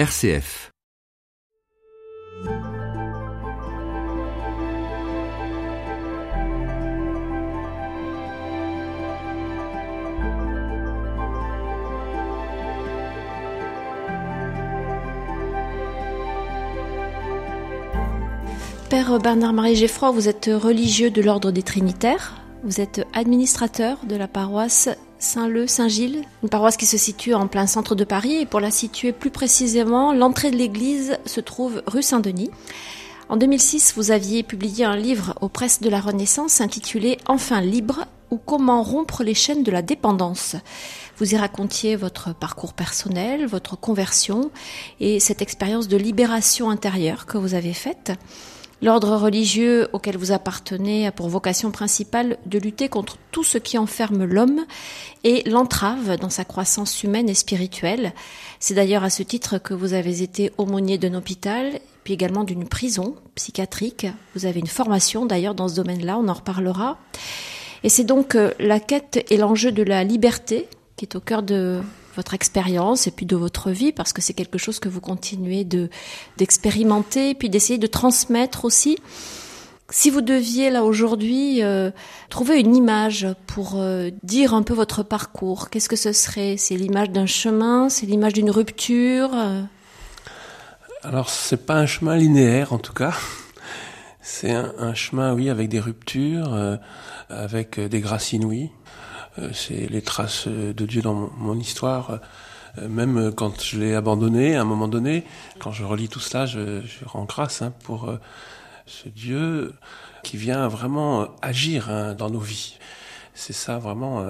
RCF. Père Bernard-Marie Geffroy, vous êtes religieux de l'ordre des Trinitaires. Vous êtes administrateur de la paroisse Saint-Leu-Saint-Gilles, une paroisse qui se situe en plein centre de Paris. Et pour la situer plus précisément, l'entrée de l'église se trouve rue Saint-Denis. En 2006, vous aviez publié un livre aux presses de la Renaissance intitulé Enfin libre ou comment rompre les chaînes de la dépendance. Vous y racontiez votre parcours personnel, votre conversion et cette expérience de libération intérieure que vous avez faite. L'ordre religieux auquel vous appartenez a pour vocation principale de lutter contre tout ce qui enferme l'homme et l'entrave dans sa croissance humaine et spirituelle. C'est d'ailleurs à ce titre que vous avez été aumônier d'un hôpital, puis également d'une prison psychiatrique. Vous avez une formation d'ailleurs dans ce domaine-là, on en reparlera. Et c'est donc euh, la quête et l'enjeu de la liberté qui est au cœur de votre expérience et puis de votre vie, parce que c'est quelque chose que vous continuez de d'expérimenter, puis d'essayer de transmettre aussi. Si vous deviez là aujourd'hui euh, trouver une image pour euh, dire un peu votre parcours, qu'est-ce que ce serait? C'est l'image d'un chemin, c'est l'image d'une rupture euh? Alors c'est pas un chemin linéaire en tout cas. C'est un, chemin, oui, avec des ruptures, avec des grâces inouïes. Euh, c'est les traces de Dieu dans mon, mon histoire. Euh, même quand je l'ai abandonné, à un moment donné, quand je relis tout cela, je, je rends grâce hein, pour euh, ce Dieu qui vient vraiment agir hein, dans nos vies. C'est ça vraiment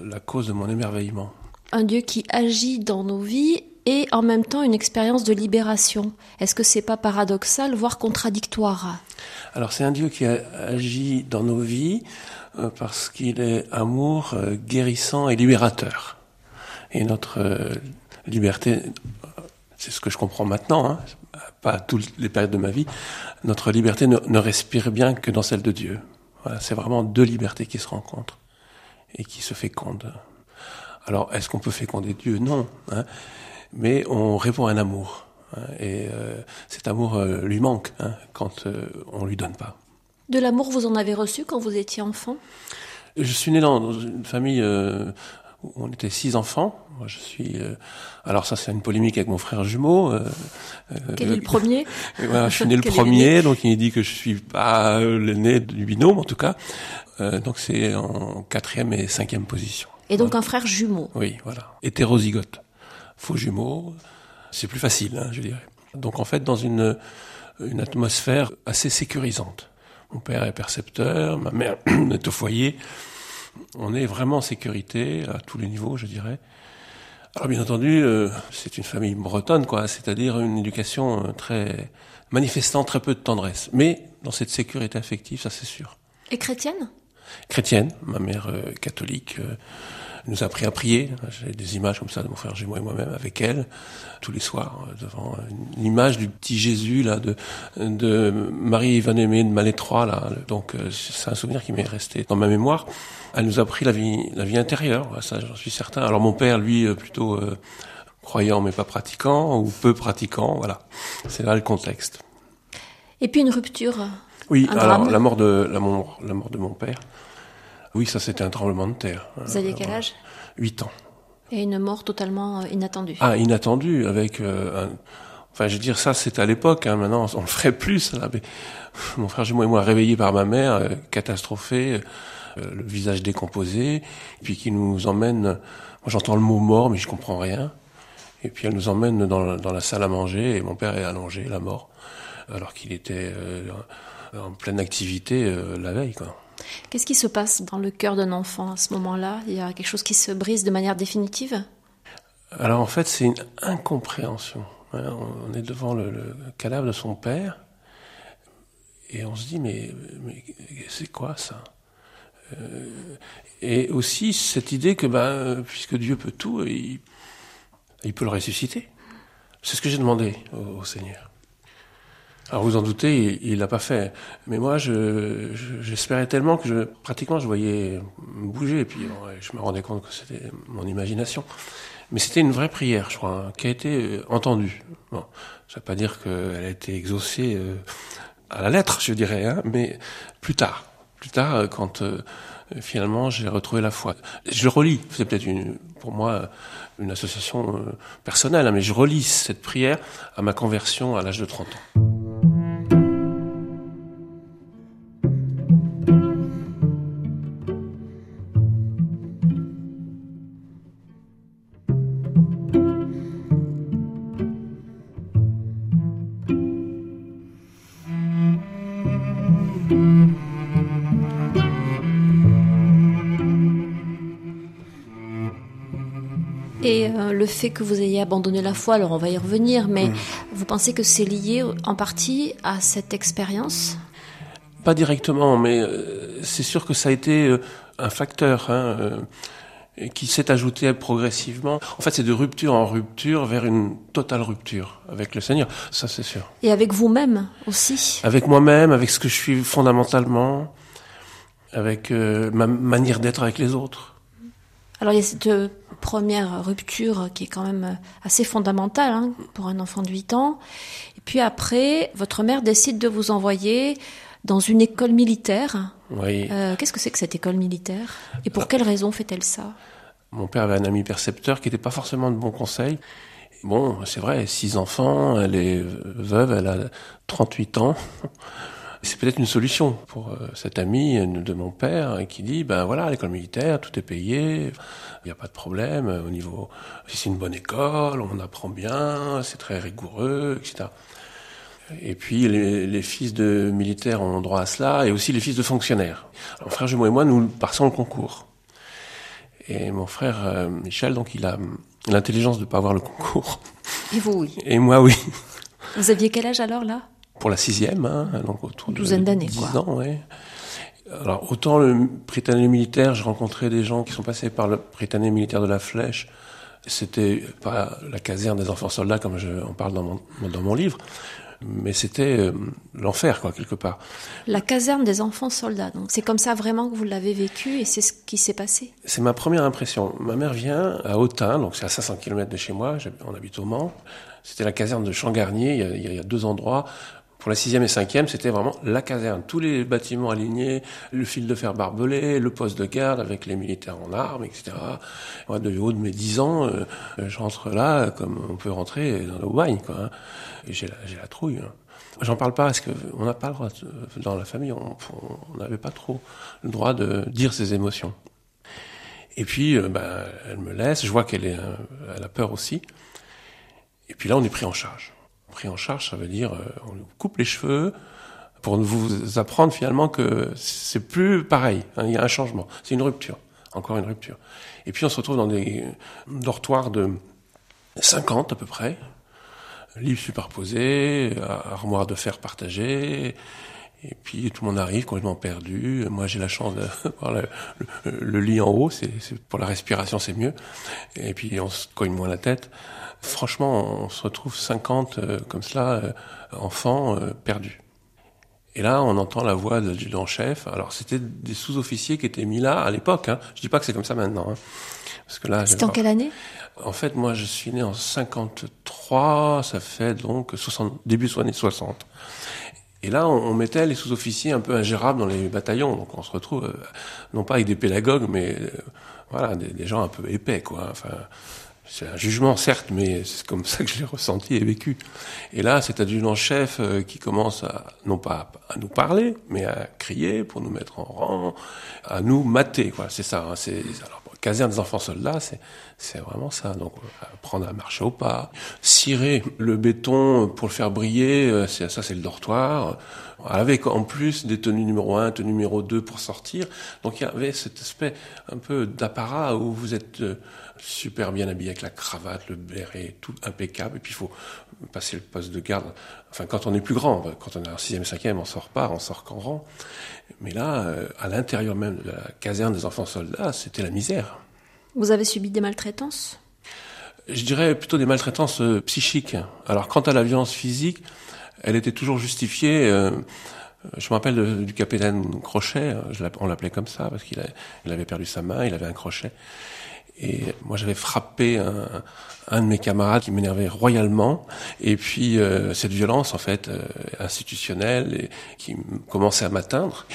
la cause de mon émerveillement. Un Dieu qui agit dans nos vies et en même temps une expérience de libération. Est-ce que c'est pas paradoxal, voire contradictoire? Alors c'est un Dieu qui agit dans nos vies parce qu'il est amour euh, guérissant et libérateur. Et notre euh, liberté, c'est ce que je comprends maintenant, hein, pas toutes les périodes de ma vie, notre liberté ne, respire bien que dans celle de Dieu. Voilà, c'est vraiment deux libertés qui se rencontrent et qui se fécondent. Alors, est-ce qu'on peut féconder Dieu? Non. Hein, mais on répond à un amour. Hein, et euh, cet amour euh, lui manque hein, quand euh, on lui donne pas. De l'amour, vous en avez reçu quand vous étiez enfant? Je suis né dans une famille où on était six enfants. Moi, je suis. alors ça, c'est une polémique avec mon frère jumeau. Quel est le premier? Je suis né le premier, donc il dit que je suis pas l'aîné du binôme en tout cas. donc c'est en quatrième et cinquième position. Et donc voilà. un frère jumeau. Oui, voilà. Hétérozygote faux jumeaux, c'est plus facile, hein, je dirais. Donc en fait, dans une, une atmosphère assez sécurisante. Mon père est percepteur, ma mère est au foyer. On est vraiment en sécurité à tous les niveaux, je dirais. Alors bien entendu, euh, c'est une famille bretonne, quoi, c'est-à-dire une éducation très manifestant très peu de tendresse, mais dans cette sécurité affective, ça c'est sûr. Et chrétienne? Chrétienne, ma mère euh, catholique. Euh, nous a appris à prier. J'ai des images comme ça de mon frère Gémeaux et moi-même avec elle, tous les soirs, devant une image du petit Jésus, là, de, de Marie Ivan-Aimée de Malétroit, là. Donc, c'est un souvenir qui m'est resté dans ma mémoire. Elle nous a appris la vie, la vie intérieure, ça, j'en suis certain. Alors, mon père, lui, plutôt euh, croyant mais pas pratiquant, ou peu pratiquant, voilà. C'est là le contexte. Et puis une rupture Oui, un alors, drame. la mort de, la mort, la mort de mon père. Oui, ça c'était un tremblement de terre. Vous aviez quel âge? 8 ans. Et une mort totalement inattendue. Ah, inattendue, avec euh, un... Enfin, je veux dire, ça, c'était à l'époque. Hein, maintenant, on le ferait plus. Là, mais mon frère jumeau et moi, réveillés par ma mère, euh, catastrophée, euh, le visage décomposé, puis qui nous emmène... Moi, j'entends le mot mort, mais je comprends rien. Et puis, elle nous emmène dans la, dans la salle à manger, et mon père est allongé, la mort, alors qu'il était en pleine activité la veille, quoi. Qu'est-ce qui se passe dans le cœur d'un enfant à ce moment-là? Il y a quelque chose qui se brise de manière définitive? Alors en fait, c'est une incompréhension. On est devant le, cadavre de son père et on se dit mais, c'est quoi ça? Euh, Et aussi cette idée que ben, puisque Dieu peut tout, il, peut le ressusciter. C'est ce que j'ai demandé au Seigneur. Alors vous en doutez, il l'a pas fait. Mais moi, je, j'espérais tellement que je, pratiquement, je voyais bouger. Et puis, je me rendais compte que c'était mon imagination. Mais c'était une vraie prière, je crois, hein, qui a été euh, entendue. Bon, ça veut pas dire qu'elle a été exaucée euh, à la lettre, je dirais, hein, mais plus tard. Plus tard, euh, quand finalement j'ai retrouvé la foi. Je relis, c'est peut-être pour moi une association personnelle, hein, mais je relis cette prière à ma conversion à l'âge de 30 ans. Fait que vous ayez abandonné la foi, alors on va y revenir, mais mm. vous pensez que c'est lié en partie à cette expérience? Pas directement, mais euh, c'est sûr que ça a été euh, un facteur. Hein, qui s'est ajouté progressivement. En fait, c'est de rupture en rupture vers une totale rupture avec le Seigneur. Ça, c'est sûr. Et avec vous-même aussi? Avec moi-même, avec ce que je suis fondamentalement, avec ma manière d'être avec les autres. Alors il y a cette euh, première rupture qui est quand même euh, assez fondamentale hein, pour un enfant de 8 ans. Et puis après, votre mère décide de vous envoyer dans une école militaire. Oui. Euh, Qu'est-ce que c'est que cette école militaire? Et pour quelle raison fait-elle ça? Mon père avait un ami percepteur qui n'était pas forcément de bons conseils. Bon, c'est vrai, six enfants, elle est veuve, elle a 38 ans. C'est peut-être une solution pour euh, cet ami de mon père qui dit, ben voilà, l'école militaire, tout est payé, il n'y a pas de problème au niveau, c'est une bonne école, on apprend bien, c'est très rigoureux, etc. Et puis les, fils de militaires ont droit à cela, et aussi les fils de fonctionnaires. mon frère jumeau et moi, nous passons le concours. Et mon frère euh, Michel, donc il a l'intelligence de ne pas avoir le concours. Et vous, oui. Et moi, oui. Vous aviez quel âge alors là? Pour la sixième, hein, donc autour de douzaine d'années, quoi. ans, ouais. Alors autant le Britannique militaire, j'ai rencontré des gens qui sont passés par le Britannique militaire de la Flèche. C'était pas la caserne des enfants soldats comme je en parle dans mon, dans mon livre, mais c'était euh, l'enfer quoi quelque part. La caserne des enfants soldats. Donc c'est comme ça vraiment que vous l'avez vécu et c'est ce qui s'est passé? C'est ma première impression. Ma mère vient à Autun, donc c'est à 500 km de chez moi. On habite au Mans. C'était la caserne de Champ-Garnier. Il, il y a deux endroits pour la sixième et cinquième, c'était vraiment la caserne. Tous les bâtiments alignés, le fil de fer barbelé, le poste de garde avec les militaires en armes, etc. Moi, de haut de mes dix ans, euh, je rentre là comme on peut rentrer dans le bagne, quoi. Hein. J'ai la, trouille. Hein. J'en parle pas parce que on n'a pas le droit dans la famille, on n'avait pas trop le droit de dire ses émotions. Et puis, euh, ben, elle me laisse. Je vois qu'elle est, euh, elle a peur aussi. Et puis là, on est pris en charge pris en charge, ça veut dire euh, on nous coupe les cheveux pour vous apprendre finalement que c'est plus pareil. Hein, il y a un changement, c'est une rupture, encore une rupture. Et puis on se retrouve dans des dortoirs de 50 à peu près, livres superposés, armoires de fer partagées. Et puis tout le monde arrive complètement perdu. Moi j'ai la chance d'avoir le, le, lit en haut, c'est pour la respiration c'est mieux. Et puis on se cogne moins la tête. Franchement, on se retrouve 50 euh, comme cela, euh, enfants euh, perdus. Et là, on entend la voix de l'adjudant-chef. Alors, c'était des sous-officiers qui étaient mis là à l'époque. Hein. Je dis pas que c'est comme ça maintenant. Hein. Parce que là, c'était en quelle année? En fait, moi, je suis né en 53. Ça fait donc 60, début des années 60. Et là, on, mettait les sous-officiers un peu ingérables dans les bataillons. Donc, on se retrouve non pas avec des pédagogues, mais voilà, des, des, gens un peu épais, quoi. Enfin, c'est un jugement, certes, mais c'est comme ça que je l'ai ressenti et vécu. Et là, cet adjudant-chef euh, qui commence à, non pas à nous parler, mais à crier pour nous mettre en rang, à nous mater, quoi. C'est ça. Hein, c'est, alors, caserne des enfants soldats, c'est, c'est vraiment ça. Donc, apprendre à marcher au pas, cirer le béton pour le faire briller, euh, c'est, ça, c'est le dortoir. Avec en plus des tenues numéro 1, tenue numéro 2 pour sortir. Donc, il y avait cet aspect un peu d'apparat où vous êtes euh, super bien habillé avec la cravate, le béret, tout impeccable. Et puis il faut passer le poste de garde. Enfin, quand on est plus grand, quand on est en sixième, cinquième, on sort pas, on sort qu'en rang. Mais là, euh, à l'intérieur même de la caserne des enfants soldats, c'était la misère. Vous avez subi des maltraitances? Je dirais plutôt des maltraitances euh, psychiques. Alors, quant à la violence physique, elle était toujours justifiée. Euh, je me rappelle du capitaine Crochet, on l'appelait comme ça parce qu'il il avait perdu sa main, il avait un crochet. Et moi, j'avais frappé un, un, de mes camarades qui m'énervait royalement. Et puis, euh, cette violence, en fait, euh, institutionnelle, et, qui commençait à m'atteindre.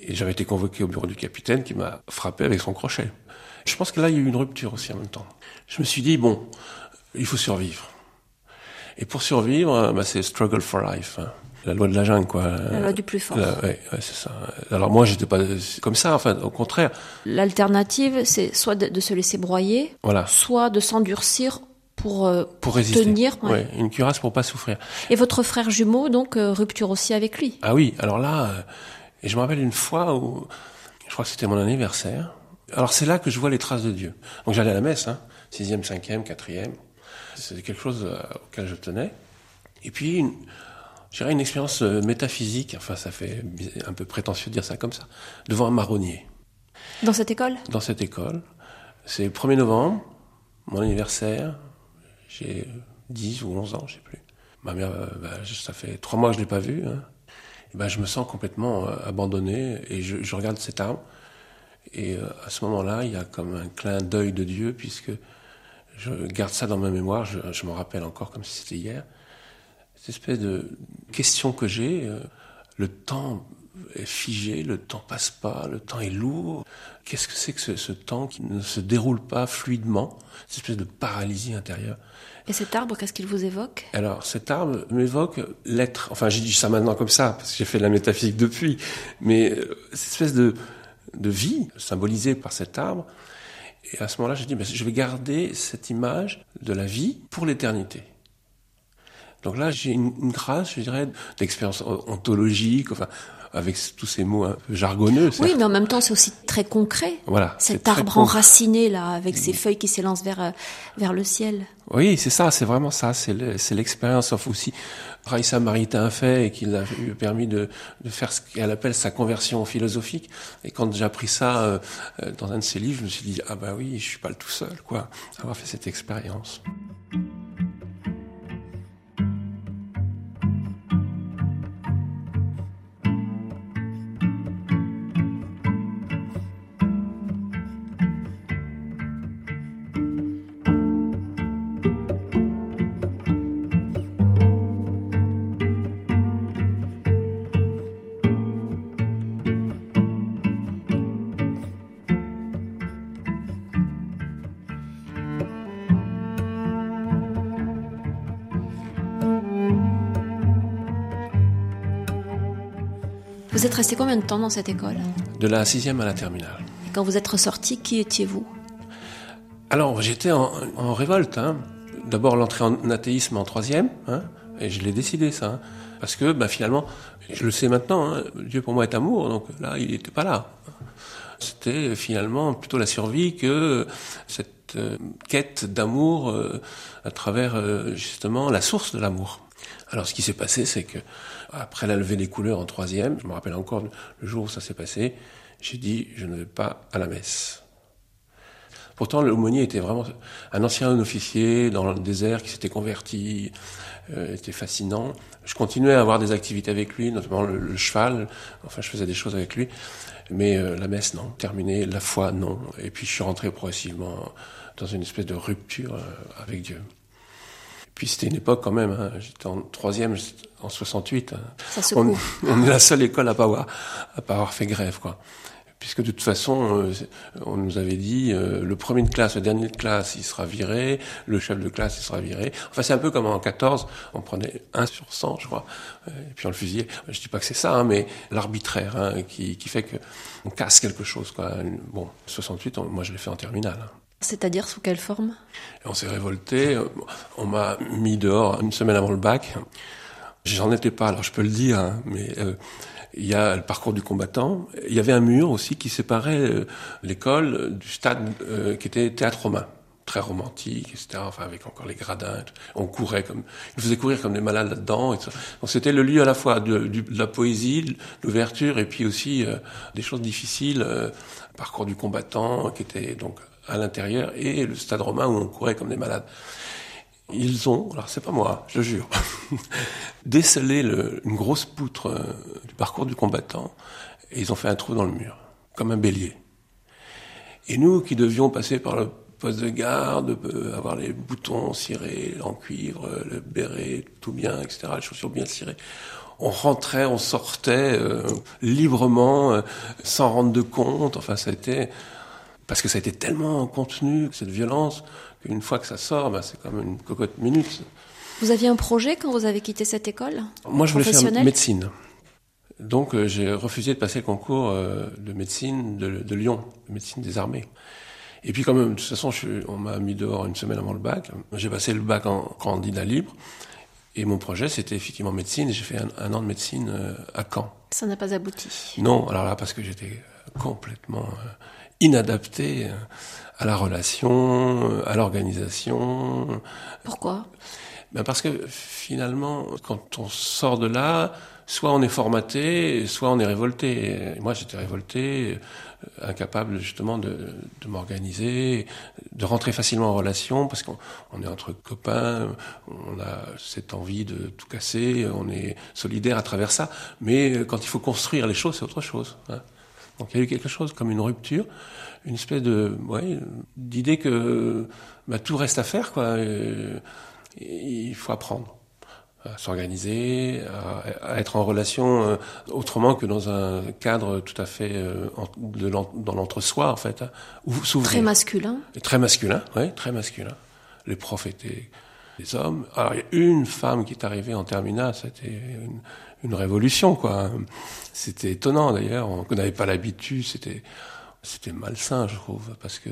Et j'avais été convoqué au bureau du capitaine qui m'a frappé avec son crochet. Je pense que là, il y a eu une rupture aussi en même temps. Je me suis dit, bon, il faut survivre. Et pour survivre, bah, c'est struggle for life. Hein la loi de la jungle, quoi. La loi du plus fort. ouais, c'est ça. Alors moi, j'étais pas comme ça, enfin, au contraire. L'alternative, c'est soit de, se laisser broyer, voilà. soit de s'endurcir pour, euh, pour résister. tenir. Ouais. une cuirasse pour pas souffrir. Et votre frère jumeau, donc, euh, rupture aussi avec lui. Ah oui, alors là, euh, et je me rappelle une fois où, je crois que c'était mon anniversaire. Alors c'est là que je vois les traces de Dieu. Donc j'allais à la messe, hein, sixième, cinquième, quatrième. C'était quelque chose auquel je tenais. Et puis, une, J'irais une expérience euh, métaphysique, enfin ça fait un peu prétentieux de dire ça comme ça, devant un marronnier. Dans cette école? Dans cette école. C'est le 1er novembre, mon anniversaire, j'ai 10 ou 11 ans, je sais plus. Ma mère, euh, bah, ça fait trois mois que je l'ai pas vue. Hein. Et ben, je me sens complètement euh, abandonné et je, je, regarde cet arbre. Et à ce moment-là, il y a comme un clin d'œil de Dieu puisque je garde ça dans ma mémoire, je, je me rappelle encore comme si c'était hier cette espèce de question que j'ai. Euh, le temps est figé, le temps passe pas, le temps est lourd. Qu'est-ce que c'est que ce, temps qui ne se déroule pas fluidement, cette espèce de paralysie intérieure? Et cet arbre, qu'est-ce qu'il vous évoque? Alors, cet arbre m'évoque l'être. Enfin, j'ai dit ça maintenant comme ça, parce que j'ai fait de la métaphysique depuis. Mais euh, cette espèce de, de vie symbolisée par cet arbre. Et à ce moment-là, j'ai dit, je vais garder cette image de la vie pour l'éternité. Donc là, j'ai une, une, grâce, je dirais, d'expérience ontologique, enfin, avec tous ces mots un peu jargonneux. Oui, mais en même temps, c'est aussi très concret. Voilà. Cet arbre enraciné, là, avec ses feuilles qui s'élancent vers, euh, vers le ciel. Oui, c'est ça, c'est vraiment ça, c'est l'expérience, sauf aussi Raïssa Maritain a fait et qui l'a permis de, de faire ce qu'elle appelle sa conversion philosophique. Et quand j'ai appris ça euh, euh, dans un de ses livres, je me suis dit, ah bah oui, je suis pas le tout seul, quoi, avoir fait cette expérience. Vous êtes resté combien de temps dans cette école De la sixième à la terminale. Et quand vous êtes ressorti, qui étiez-vous Alors, j'étais en, révolte. Hein. D'abord l'entrée en athéisme en troisième, hein, et je l'ai décidé ça. Hein. parce que bah, finalement, je le sais maintenant, hein, Dieu pour moi est amour, donc là, il n'était pas là. C'était finalement plutôt la survie que cette euh, quête d'amour euh, à travers euh, justement la source de l'amour. Alors ce qui s'est passé, c'est que après la levée des couleurs en troisième, je me rappelle encore le jour où ça s'est passé, j'ai dit je ne vais pas à la messe. Pourtant, l'aumônier était vraiment un ancien officier dans le désert qui s'était converti, euh, était fascinant. Je continuais à avoir des activités avec lui, notamment le, cheval. Enfin, je faisais des choses avec lui. Mais euh, la messe, non. Terminé. La foi, non. Et puis, je suis rentré progressivement dans une espèce de rupture euh, avec Dieu. Puis c'était une époque quand même, hein. j'étais en troisième en 68. Hein. Ça on, on, est la seule école à pas avoir, à pas avoir fait grève, quoi. Puisque de toute façon, euh, on nous avait dit, euh, le premier de classe, le dernier de classe, il sera viré, le chef de classe, il sera viré. Enfin, c'est un peu comme en 14, on prenait 1 sur 100, je crois, euh, et puis on le fusillait. Je dis pas que c'est ça, hein, mais l'arbitraire hein, qui, qui fait que on casse quelque chose, quoi. Bon, 68, moi je l'ai fait en terminale. C'est-à-dire sous quelle forme? On s'est révolté, on m'a mis dehors une semaine avant le bac. J'en étais pas, alors je peux le dire, hein, mais euh, il y a le parcours du combattant. Il y avait un mur aussi qui séparait euh, l'école du stade euh, qui était théâtre romain, très romantique, etc. Enfin avec encore les gradins. On courait comme, ils faisaient courir comme des malades là-dedans. Donc c'était le lieu à la fois de, de la poésie, l'ouverture, et puis aussi des choses difficiles. parcours du combattant qui était donc à l'intérieur et le stade romain où on courait comme des malades. ils ont, alors c'est pas moi, je jure, décelé le, une grosse poutre euh, du parcours du combattant et ils ont fait un trou dans le mur, comme un bélier. Et nous qui devions passer par le poste de garde, euh, avoir les boutons cirés en cuivre, le béret tout bien, etc., les chaussures bien cirées, on rentrait, on sortait euh, librement, euh, sans rendre de compte. Enfin, ça a été parce que ça a été tellement contenu cette violence qu'une fois que ça sort, bah, c'est comme une cocotte minute. Vous aviez un projet quand vous avez quitté cette école Moi, je voulais faire médecine. Donc, euh, j'ai refusé de passer le concours de médecine de, de, Lyon, de médecine des armées. Et puis, quand même, de toute façon, je, on m'a mis dehors une semaine avant le bac. J'ai passé le bac en candidat libre. Et mon projet, c'était effectivement médecine. J'ai fait un, an de médecine euh, à Caen. Ça n'a pas abouti. Non, alors là, parce que j'étais complètement euh, inadapté euh, à la relation, à l'organisation. Pourquoi? Ben Parce que finalement, quand on sort de là, soit on est formaté, soit on est révolté. moi, j'étais révolté, euh, incapable justement de, de m'organiser, de rentrer facilement en relation, parce qu'on on est entre copains, on a cette envie de tout casser, on est solidaire à travers ça. Mais quand il faut construire les choses, c'est autre chose. Hein. Donc il y a eu quelque chose comme une rupture, une espèce de ouais, d'idée que bah, tout reste à faire, quoi. il faut apprendre à s'organiser, à, être en relation euh, autrement que dans un cadre tout à fait euh, de dans l'entre-soi en fait. Hein, très masculin. Très masculin, oui, très masculin. Les profs étaient des hommes. Alors il y a une femme qui est arrivée en terminale, c'était une, une, révolution quoi. C'était étonnant d'ailleurs, on n'avait pas l'habitude, c'était c'était malsain je trouve parce que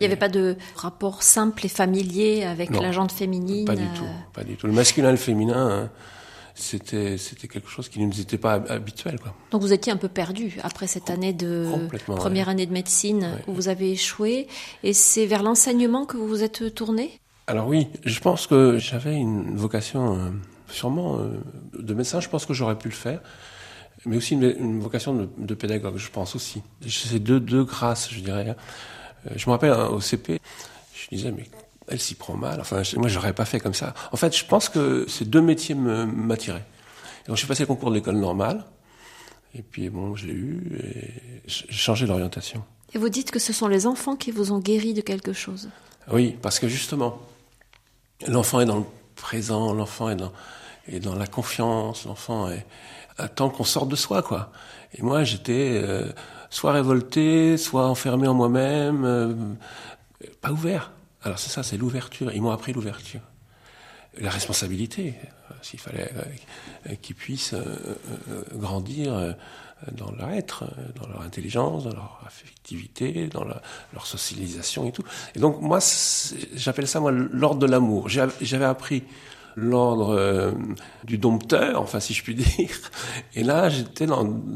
il n'y avait pas de rapport simple et familier avec la gente féminine Pas du tout, euh. pas du tout. Le masculin et le féminin, hein, c'était c'était quelque chose qui ne nous était pas habituel. Quoi. Donc vous étiez un peu perdu après cette année de première année de médecine où vous avez échoué, et c'est vers l'enseignement que vous vous êtes tourné? Alors oui, je pense que j'avais une vocation, euh, sûrement euh, de médecin. Je pense que j'aurais pu le faire mais aussi une, vocation de, de, pédagogue, je pense aussi. C'est deux, deux grâces, je dirais. Euh, je me rappelle hein, au CP, je disais, mais elle s'y prend mal. Enfin, moi, j'aurais pas fait comme ça. En fait, je pense que ces deux métiers m'attiraient. Donc, j'ai passé le concours de l'école normale. Et puis, bon, je l'ai eu et j'ai changé d'orientation. Et vous dites que ce sont les enfants qui vous ont guéri de quelque chose? Oui, parce que justement, l'enfant est dans le présent, l'enfant est dans, est dans la confiance, l'enfant est, attend qu'on sorte de soi, quoi. Et moi, j'étais, euh, soit révolté, soit enfermé en moi-même, euh, pas ouvert. Alors c'est ça, c'est l'ouverture. Ils m'ont appris l'ouverture. La responsabilité, euh, s'il fallait euh, qu'ils puissent grandir dans leur être, dans leur intelligence, dans leur affectivité, dans leur socialisation et tout. Et donc moi, j'appelle ça moi l'ordre de l'amour. J'avais appris l'ordre euh, du dompteur, enfin si je puis dire. Et là, j'étais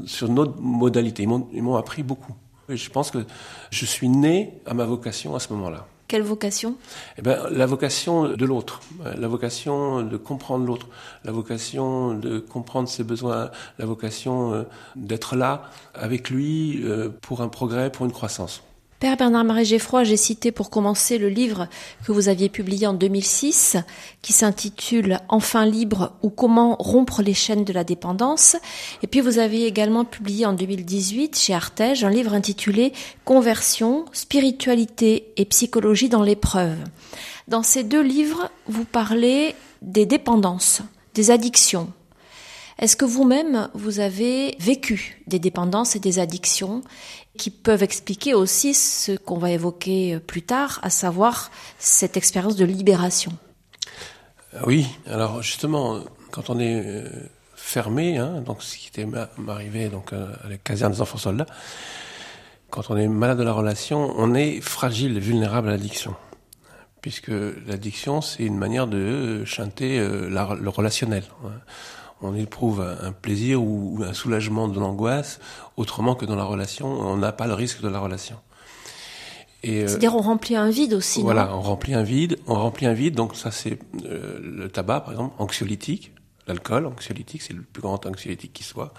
sur une autre modalité. Ils m'ont appris beaucoup. Et je pense que je suis né à ma vocation à ce moment-là. Quelle vocation? Eh ben, La vocation de l'autre, la vocation de comprendre l'autre, la vocation de comprendre ses besoins, la vocation euh, d'être là avec lui euh, pour un progrès, pour une croissance. Père Bernard-Marie Geffroy, j'ai cité pour commencer le livre que vous aviez publié en 2006, qui s'intitule Enfin libre ou comment rompre les chaînes de la dépendance. Et puis vous avez également publié en 2018 chez Artege un livre intitulé Conversion, spiritualité et psychologie dans l'épreuve. Dans ces deux livres, vous parlez des dépendances, des addictions. Est-ce que vous-même, vous avez vécu des dépendances et des addictions qui peuvent expliquer aussi ce qu'on va évoquer euh, plus tard, à savoir cette expérience de libération? Euh, oui, alors justement, quand on est euh, fermé, hein, donc ce qui était donc à la caserne des enfants soldats, quand on est malade de la relation, on est fragile, vulnérable à l'addiction, puisque l'addiction c'est une manière de chanter le relationnel. On éprouve un plaisir ou un soulagement de l'angoisse autrement que dans la relation. On n'a pas le risque de la relation. Euh, C'est-à-dire on remplit un vide aussi. Voilà, on remplit un vide. On remplit un vide. Donc ça c'est euh, le tabac par exemple, anxiolytique, l'alcool anxiolytique, c'est le plus grand anxiolytique qui soit,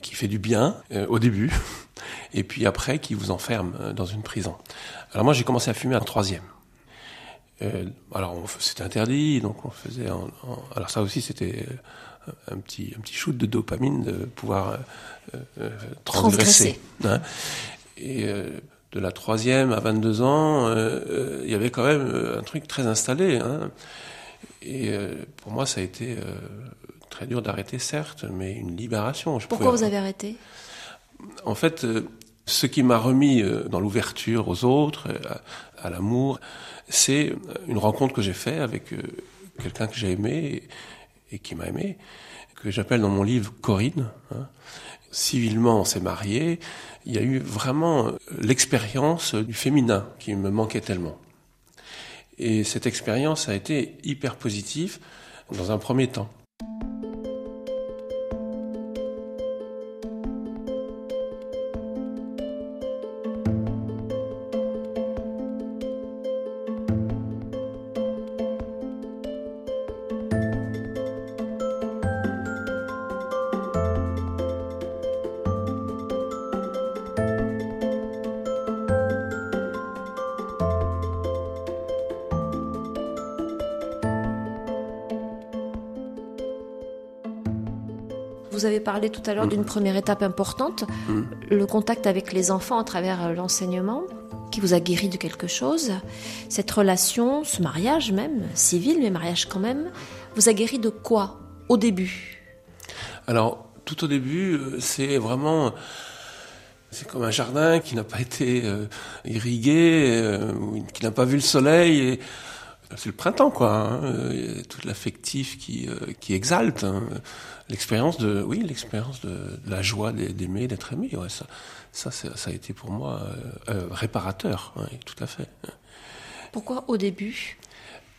qui fait du bien euh, au début, et puis après qui vous enferme dans une prison. Alors moi j'ai commencé à fumer en troisième. Euh, alors c'était interdit, donc on faisait. alors ça aussi c'était un petit un petit shoot de dopamine de pouvoir euh, transgresser. Hein. Et de la troisième à 22 ans, il y avait quand même un truc très installé. Hein. Et pour moi, ça a été très dur d'arrêter, certes, mais une libération. Pourquoi vous avez arrêté? En fait, ce qui m'a remis dans l'ouverture aux autres, à l'amour, c'est une rencontre que j'ai faite avec euh, quelqu'un que j'ai aimé et, qui m'a aimé, que j'appelle dans mon livre Corinne. Hein. Civilement, on s'est mariés. Il y a eu vraiment euh, l'expérience du féminin qui me manquait tellement. Et cette expérience a été hyper positive dans un premier temps. Vous avez parlé tout à l'heure d'une première étape importante, mm. le contact avec les enfants à travers euh, l'enseignement, qui vous a guéri de quelque chose. Cette relation, ce mariage même, civil, mais mariage quand même, vous a guéri de quoi au début? Alors, tout au début, euh, c'est vraiment... C'est comme un jardin qui n'a pas été euh, irrigué, qui n'a pas vu le soleil. Et c'est le printemps, quoi. Hein. tout l'affectif qui, qui exalte. Hein l'expérience de, oui, l'expérience de, la joie d'aimer, d'être aimé. Ouais, ça, ça, ça a été pour moi euh, euh, réparateur, tout à fait. Pourquoi au début?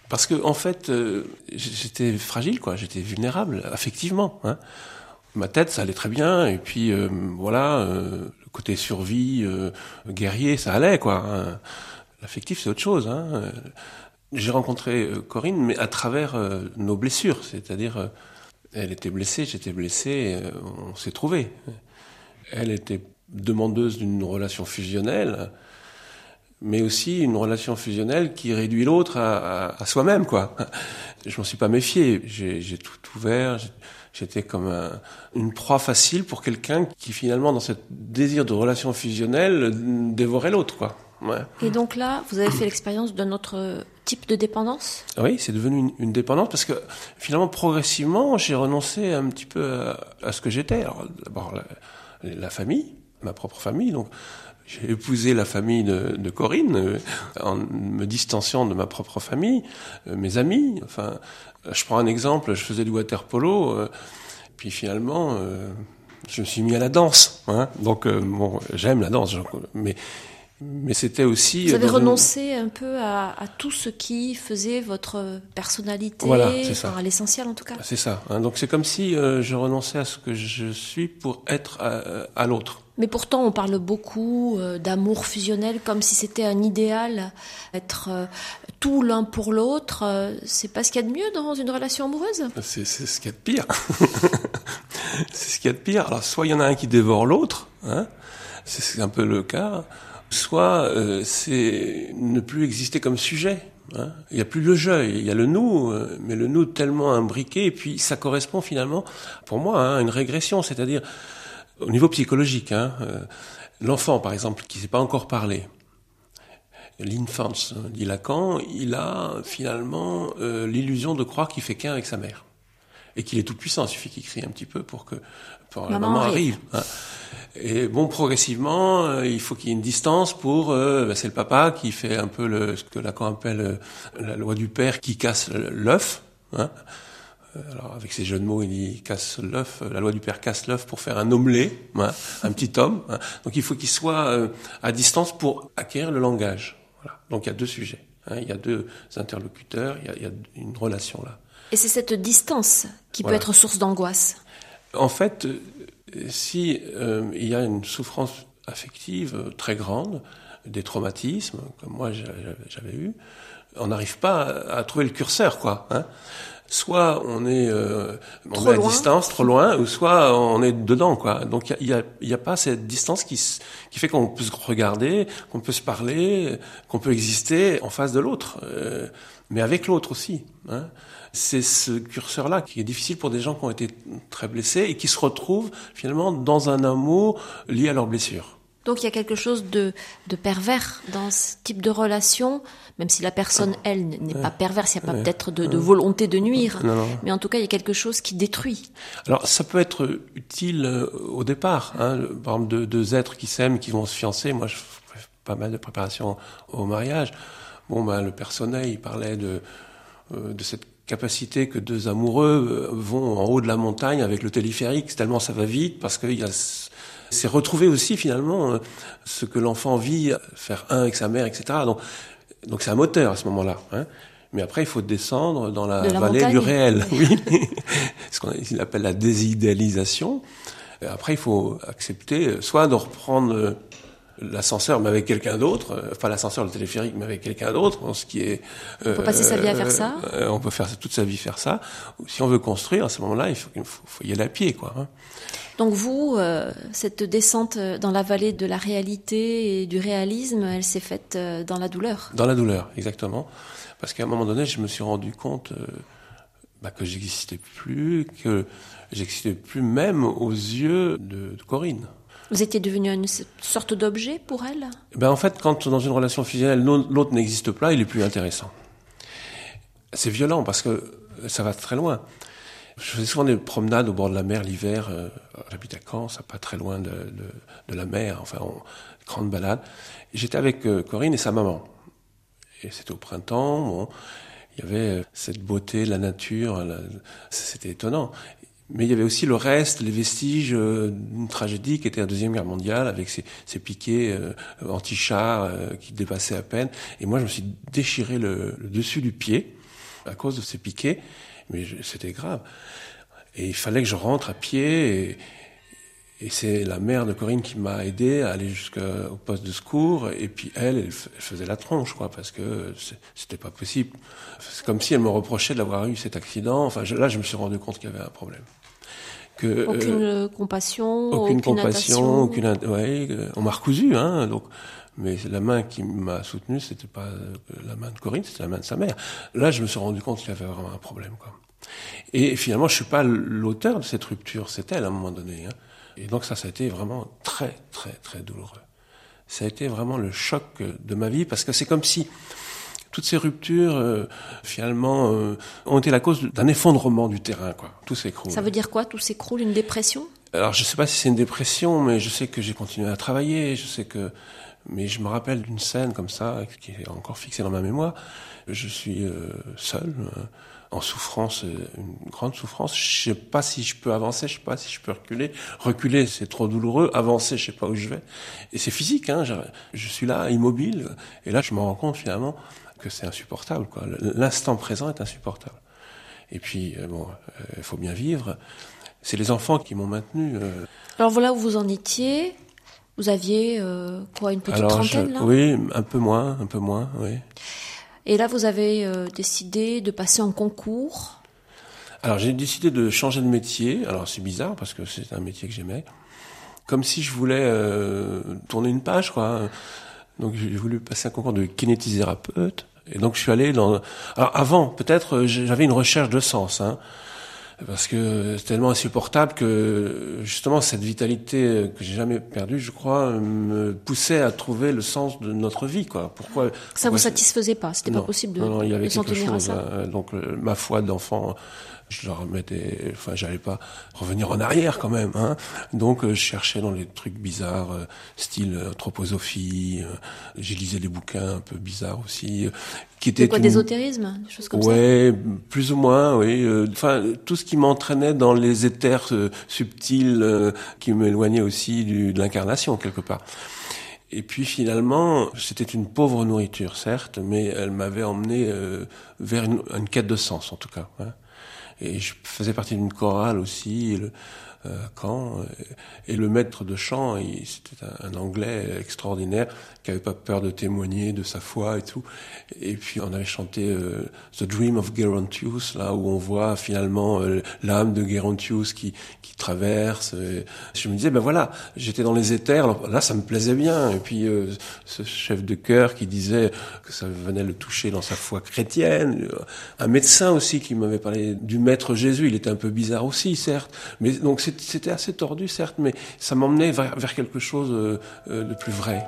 Parce que en fait, euh, j'étais fragile, quoi. J'étais vulnérable, affectivement. Hein. Ma tête, ça allait très bien, et puis voilà, le côté survie, guerrier, ça allait, quoi. Hein. L'affectif, c'est autre chose. Hein. J'ai rencontré Corinne, mais à travers nos blessures, c'est-à-dire elle était blessée, j'étais blessé, euh, on s'est trouvé. Elle était demandeuse d'une relation fusionnelle, mais aussi une relation fusionnelle qui réduit l'autre à, soi-même, quoi. Je m'en suis pas méfié, j'ai tout ouvert, j'étais comme une proie facile pour quelqu'un qui finalement, dans ce désir de relation fusionnelle, dévorait l'autre, quoi. Et donc là, vous avez fait l'expérience d'un autre type de dépendance? Oui, c'est devenu une, dépendance parce que finalement, progressivement, j'ai renoncé un petit peu à, ce que j'étais. Alors, d'abord, la, famille, ma propre famille. Donc, j'ai épousé la famille de, Corinne euh, en me distanciant de ma propre famille, euh, mes amis. Enfin, je prends un exemple, je faisais du water polo, euh, puis finalement, je me suis mis à la danse. Hein. Donc, bon, j'aime la danse, mais mais c'était aussi. Vous avez renoncé un peu à, tout ce qui faisait votre personnalité, à l'essentiel en tout cas. C'est ça. Hein. donc c'est comme si euh, je renonçais à ce que je suis pour être à, l'autre. Mais pourtant, on parle beaucoup euh, d'amour fusionnel comme si c'était un idéal, être euh, tout l'un pour l'autre. c'est pas ce qu'il y a de mieux dans une relation amoureuse? C'est ce qu'il y a de pire. c'est ce qu'il y a de pire. Alors, soit il y en a un qui dévore l'autre, hein, c'est un peu le cas soit euh, c'est ne plus exister comme sujet. Hein. Il n'y a plus le jeu, il y a le nous, euh, mais le nous tellement imbriqué, et puis ça correspond finalement, pour moi, hein, à une régression, c'est-à-dire au niveau psychologique. Hein, euh, L'enfant, par exemple, qui ne sait pas encore parler, l'infance, dit Lacan, il a finalement l'illusion de croire qu'il fait qu'un avec sa mère et qu'il est tout puissant. Il suffit qu'il crie un petit peu pour que pour la maman arrive. Hein. Et bon, progressivement, euh, il faut qu'il y ait une distance pour. Euh, ben, c'est le papa qui fait un peu le, ce que Lacan appelle euh, la loi du père qui casse l'œuf. Hein. Alors avec ces jeux de mots, il dit casse l'œuf. La loi du père casse l'œuf pour faire un omelé, hein, un petit homme. Hein. Donc il faut qu'il soit à distance pour acquérir le langage. Voilà. Donc il y a deux sujets. Il y a deux interlocuteurs. Il y a, il y a une relation là. Et c'est cette distance qui peut être source d'angoisse? En fait, si euh, il y a une souffrance affective très grande, des traumatismes, comme moi j'avais eu, on n'arrive pas à, trouver le curseur, quoi. Hein. soit on est, euh, on est à loin. distance, trop loin, ou soit on est dedans, quoi. Donc il y a, y a pas cette distance qui, qui fait qu'on peut se regarder, qu'on peut se parler, qu'on peut exister en face de l'autre, euh, mais avec l'autre aussi. Hein. C'est ce curseur-là qui est difficile pour des gens qui ont été très blessés et qui se retrouvent finalement dans un amour lié à leur blessure. Donc il y a quelque chose de, de pervers dans ce type de relation, même si la personne, elle, n'est pas perverse, il n'y a pas peut-être de, de volonté de nuire, Non, non. mais en tout cas il y a quelque chose qui détruit. Alors, ça peut être utile euh, au départ. Hein, par exemple, deux, deux êtres qui s'aiment, qui vont se fiancer. Moi, je fais pas mal de préparation au mariage. Bon, ben, le personnel, il parlait de, euh, de cette capacité que deux amoureux euh, vont en haut de la montagne avec le téléphérique, tellement ça va vite, parce qu'il y a... ce- C'est retrouver aussi, finalement, euh, ce que l'enfant vit, faire un avec sa mère, etc. Donc, donc c'est un moteur à ce moment-là. Hein. Mais après, il faut descendre dans la, De la vallée du réel. Oui. ce qu'on appelle la désidéalisation. Après, il faut accepter euh, soit de reprendre l'ascenseur, mais avec quelqu'un d'autre, euh, pas l'ascenseur, le téléphérique, mais avec quelqu'un d'autre, ce qui est... On peut passer sa vie à faire ça On peut faire toute sa vie faire ça. Ou si on veut construire, à ce moment-là, il faut, il faut, faut y aller à pied, quoi. hein. Donc vous, euh, cette descente dans la vallée de la réalité et du réalisme, elle s'est faite euh, dans la douleur. Dans la douleur, exactement. Parce qu'à un moment donné, je me suis rendu compte euh, bah, que j'existais plus, que j'existais plus même aux yeux de, de Corinne. Vous étiez devenu une sorte d'objet pour elle? Ben en fait, quand dans une relation fusionnelle, l'au- l'autre n'existe pas, il est plus intéressant. C'est violent parce que ça va très loin. Je faisais souvent des promenades au bord de la mer l'hiver. euh, J'habite à Caen, ça pas très loin de, de, de la mer, enfin, on, grande balade. J'étais avec euh, Corinne et sa maman. Et c'était au printemps, il y avait euh, cette beauté, la nature, c'était étonnant. Mais il y avait aussi le reste, les vestiges euh, d'une tragédie qui était la Deuxième Guerre mondiale, avec ces, piquets euh, anti-chars euh, qui dépassaient à peine. Et moi, je me suis déchiré le, dessus du pied à cause de ces piquets, mais c'était grave. Et il fallait que je rentre à pied, et c'est la mère de Corinne qui m'a aidé à aller jusqu'au poste de secours, et puis elle, elle, faisait la tronche, quoi, parce que c'était pas possible. C'est comme si elle me reprochait d'avoir eu cet accident. Enfin, je- là, je me suis rendu compte qu'il y avait un problème. Que, euh, Aucune euh, compassion, aucune, aucune, compassion, aucune, ouais, on m'a recousu, hein, donc, mais la main qui m'a soutenu, c'était pas euh, la main de Corinne, c'était la main de sa mère. Là, je me suis rendu compte qu'il y avait vraiment un problème, quoi. Et finalement, je suis pas l'auteur de cette rupture, c'est elle à un moment donné. Hein. Et donc ça, ça a été vraiment très, très, très douloureux. Ça a été vraiment le choc euh, de ma vie parce que c'est comme si toutes ces ruptures, euh, finalement, euh, ont été la cause d'un effondrement du terrain, quoi. Tout s'écroule. Ça veut dire quoi Tout s'écroule, une dépression? Alors, je sais pas si c'est une dépression, mais je sais que j'ai continué à travailler. Je sais que, mais je me rappelle d'une scène comme ça qui est encore fixée dans ma mémoire. Je suis euh, seul, en souffrance, euh, une grande souffrance. Je sais pas si je peux avancer, je sais pas si je peux reculer. Reculer, c'est trop douloureux. Avancer, je sais pas où je vais. Et c'est physique, hein. Je, je suis là, immobile. Et là, je me rends compte finalement que c'est insupportable. Quoi. L'instant présent est insupportable. Et puis, euh, bon, il faut bien vivre. C'est les enfants qui m'ont maintenu. euh, Alors voilà où vous en étiez. Vous aviez euh, quoi, une petite Alors, je- trentaine là? oui, un peu moins, un peu moins, oui. Et là, vous avez euh, décidé de passer en concours. Alors, j'ai décidé de changer de métier. Alors, c'est bizarre parce que c'est un métier que j'aimais. Comme si je voulais euh, tourner une page, quoi. Donc, j'ai voulu passer un concours de kinésithérapeute. Et donc, je suis allé dans... Alors, avant, peut-être, euh, j'avais une recherche de sens, hein. Parce que c'est tellement insupportable que justement cette vitalité que j'ai jamais perdue, je crois, me poussait à trouver le sens de notre vie, quoi. Pourquoi Ça pourquoi vous satisfaisait pas? C'était pas possible de, non, non, il y avait quelque à chose. ça euh, donc ma foi d'enfant, je leur mettais, enfin j'allais pas revenir en arrière quand même. Hein. Donc euh, je cherchais dans les trucs bizarres, euh, style anthroposophie. euh, j'ai lisé des bouquins un peu bizarres aussi, qui étaient quoi, une- d'ésotérisme Des choses comme ça? Ouais, plus ou moins, oui. Enfin, tout ce qui m'entraînait dans les éthers subtils, qui m'éloignait aussi du, de l'incarnation quelque part. Et puis finalement, c'était une pauvre nourriture, certes, mais elle m'avait emmené euh, vers une, une quête de sens, en tout cas. hein. Et je faisais partie d'une chorale aussi. le, euh, Caen. Euh, et le maître de chant, c'était un, Anglais extraordinaire qui avait pas peur de témoigner de sa foi et tout. Et puis on avait chanté euh, The Dream of Gerontius, là où on voit finalement euh, l'âme de Gerontius qui, qui traverse. je me disais, ben voilà, j'étais dans les éthers, là ça me plaisait bien. Et puis ce chef de chœur qui disait que ça venait le toucher dans sa foi chrétienne. Un médecin aussi qui m'avait parlé du maître Jésus, il était un peu bizarre aussi, certes. Mais donc c'était assez tordu, certes, mais ça m'emmenait vers, quelque chose euh, euh, de plus vrai.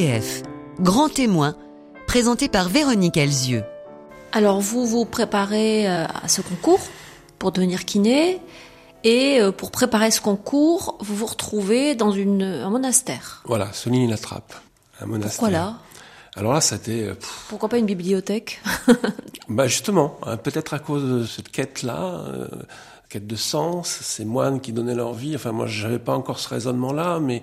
RCF, grand témoin présenté par Véronique Elzieux. Alors vous vous préparez euh, à ce concours pour devenir kiné et euh, pour préparer ce concours, vous vous retrouvez dans une, un monastère. Voilà, Soligny la Trappe, un monastère. Pourquoi là? Alors là, c'était. Euh, Pourquoi pas une bibliothèque? Bah justement, hein, peut-être à cause de cette quête-là, quête de sens, ces moines qui donnaient leur vie. Enfin, moi, j'avais pas encore ce raisonnement-là, mais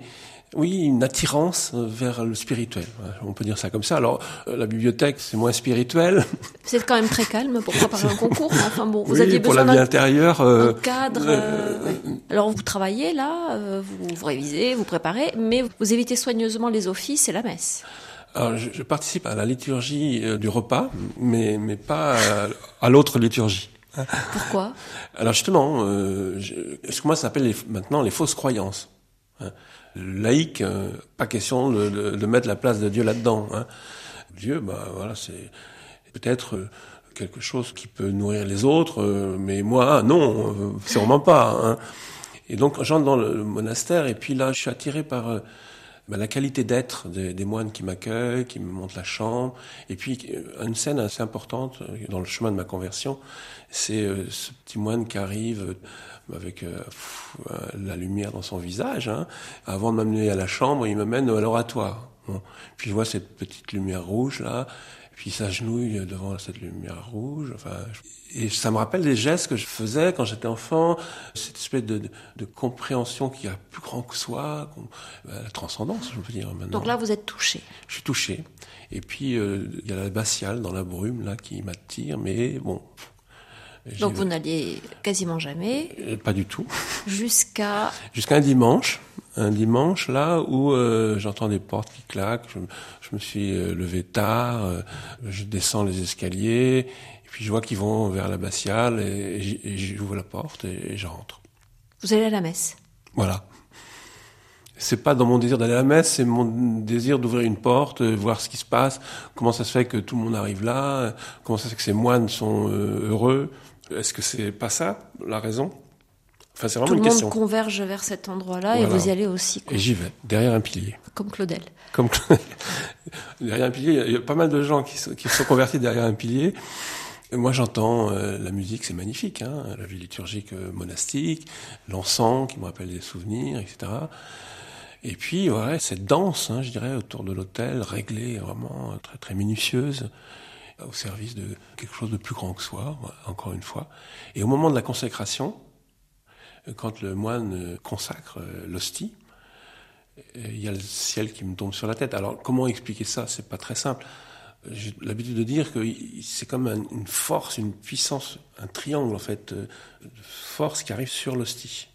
oui, une attirance vers le spirituel. On peut dire ça comme ça. Alors, euh, la bibliothèque, c'est moins spirituel. C'est quand même très calme pour préparer un concours. Enfin bon, vous oui, aviez pour la vie intérieure. Euh, cadre. Euh, Alors, vous travaillez là, euh, vous, vous, révisez, vous préparez, mais vous évitez soigneusement les offices et la messe. Alors, je, je participe à la liturgie du repas, mais, mais pas à, l'autre liturgie. Pourquoi? Alors justement, euh, je, ce que moi ça s'appelle maintenant les fausses croyances. Hein laïque, euh, pas question de, mettre la place de Dieu là-dedans. Hein. Dieu, bah voilà, c'est peut-être euh, quelque chose qui peut nourrir les autres, euh, mais moi, non, sûrement pas. Hein. Et donc, j'entre dans le monastère, et puis là, je suis attiré par bah, la qualité d'être des, des, moines qui m'accueillent, qui me montrent la chambre, et puis une scène assez importante dans le chemin de ma conversion, c'est ce petit moine qui arrive avec euh, euh, la lumière dans son visage. Hein. Avant de m'amener à la chambre, il m'amène à l'oratoire. Puis je vois cette petite lumière rouge là, puis il s'agenouille devant cette lumière rouge. Enfin, et ça me rappelle des gestes que je faisais quand j'étais enfant, cette espèce de, de, de compréhension qui est plus grand que soi, euh, la transcendance, je peux dire maintenant. Donc là, vous êtes touché. Je suis touché. Et puis il y a la batiale dans la brume là qui m'attire, mais bon, donc vous n'alliez quasiment jamais euh, Pas du tout. Jusqu'à Jusqu'à un dimanche. Un dimanche, là, où euh, j'entends des portes qui claquent, je, je me suis euh, levé tard, euh, je descends les escaliers, et puis je vois qu'ils vont vers l'abbatiale, et, et j'ouvre la porte et, et j'entre. Vous allez à la messe Voilà. C'est pas dans mon désir d'aller à la messe, c'est mon désir d'ouvrir une porte, voir ce qui se passe, comment ça se fait que tout le monde arrive là, comment ça se fait que ces moines sont heureux. Est-ce que c'est pas ça la raison? Enfin, c'est vraiment Tout une question. Tout le monde converge vers cet endroit-là voilà. et vous y allez aussi. Quoi. Et j'y vais, derrière un pilier. Comme Claudel. Comme Claudel. derrière un pilier, il y a pas mal de gens qui, sont, qui sont convertis derrière un pilier. Et moi, j'entends euh, la musique, c'est magnifique, hein, la vie liturgique euh, monastique, l'encens qui me rappelle des souvenirs, etc. Et puis, ouais, cette danse, hein, je dirais, autour de l'hôtel, réglée, vraiment très très minutieuse au service de quelque chose de plus grand que soi, encore une fois. Et au moment de la consécration, quand le moine consacre euh, l'hostie, il y a le ciel qui me tombe sur la tête. Alors comment expliquer ça? C'est pas très simple. J'ai l'habitude de dire que c'est comme une force, une puissance, un triangle en fait, euh, de force qui arrive sur l'hostie.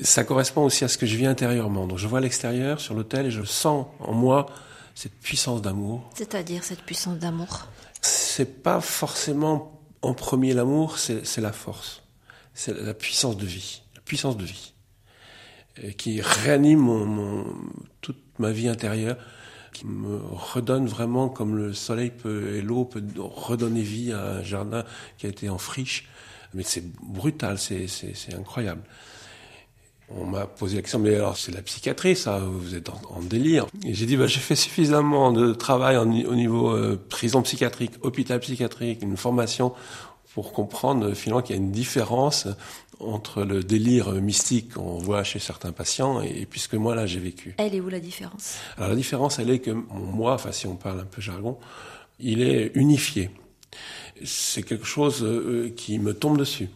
Ça correspond aussi à ce que je vis intérieurement. Donc je vois l'extérieur sur l'autel et je sens en moi cette puissance d'amour. C'est-à-dire cette puissance d'amour C'est pas forcément en premier l'amour, c'est la force. C'est la puissance de vie. La puissance de vie. qui réanime mon, mon, toute ma vie intérieure, qui me redonne vraiment comme le soleil peut, et l'eau peut redonner vie à un jardin qui a été en friche. Mais c'est brutal, c'est incroyable. On m'a posé la question, mais alors c'est la psychiatrie, ça, vous êtes en, délire. Et j'ai dit, bah, j'ai fait suffisamment de travail au niveau euh, prison psychiatrique, hôpital psychiatrique, une formation pour comprendre finalement qu'il y a une différence entre le délire mystique qu'on voit chez certains patients et, puis ce que moi là j'ai vécu. Elle est où la différence? Alors la différence, elle est que mon moi, enfin si on parle un peu jargon, il est unifié. C'est quelque chose euh, qui me tombe dessus.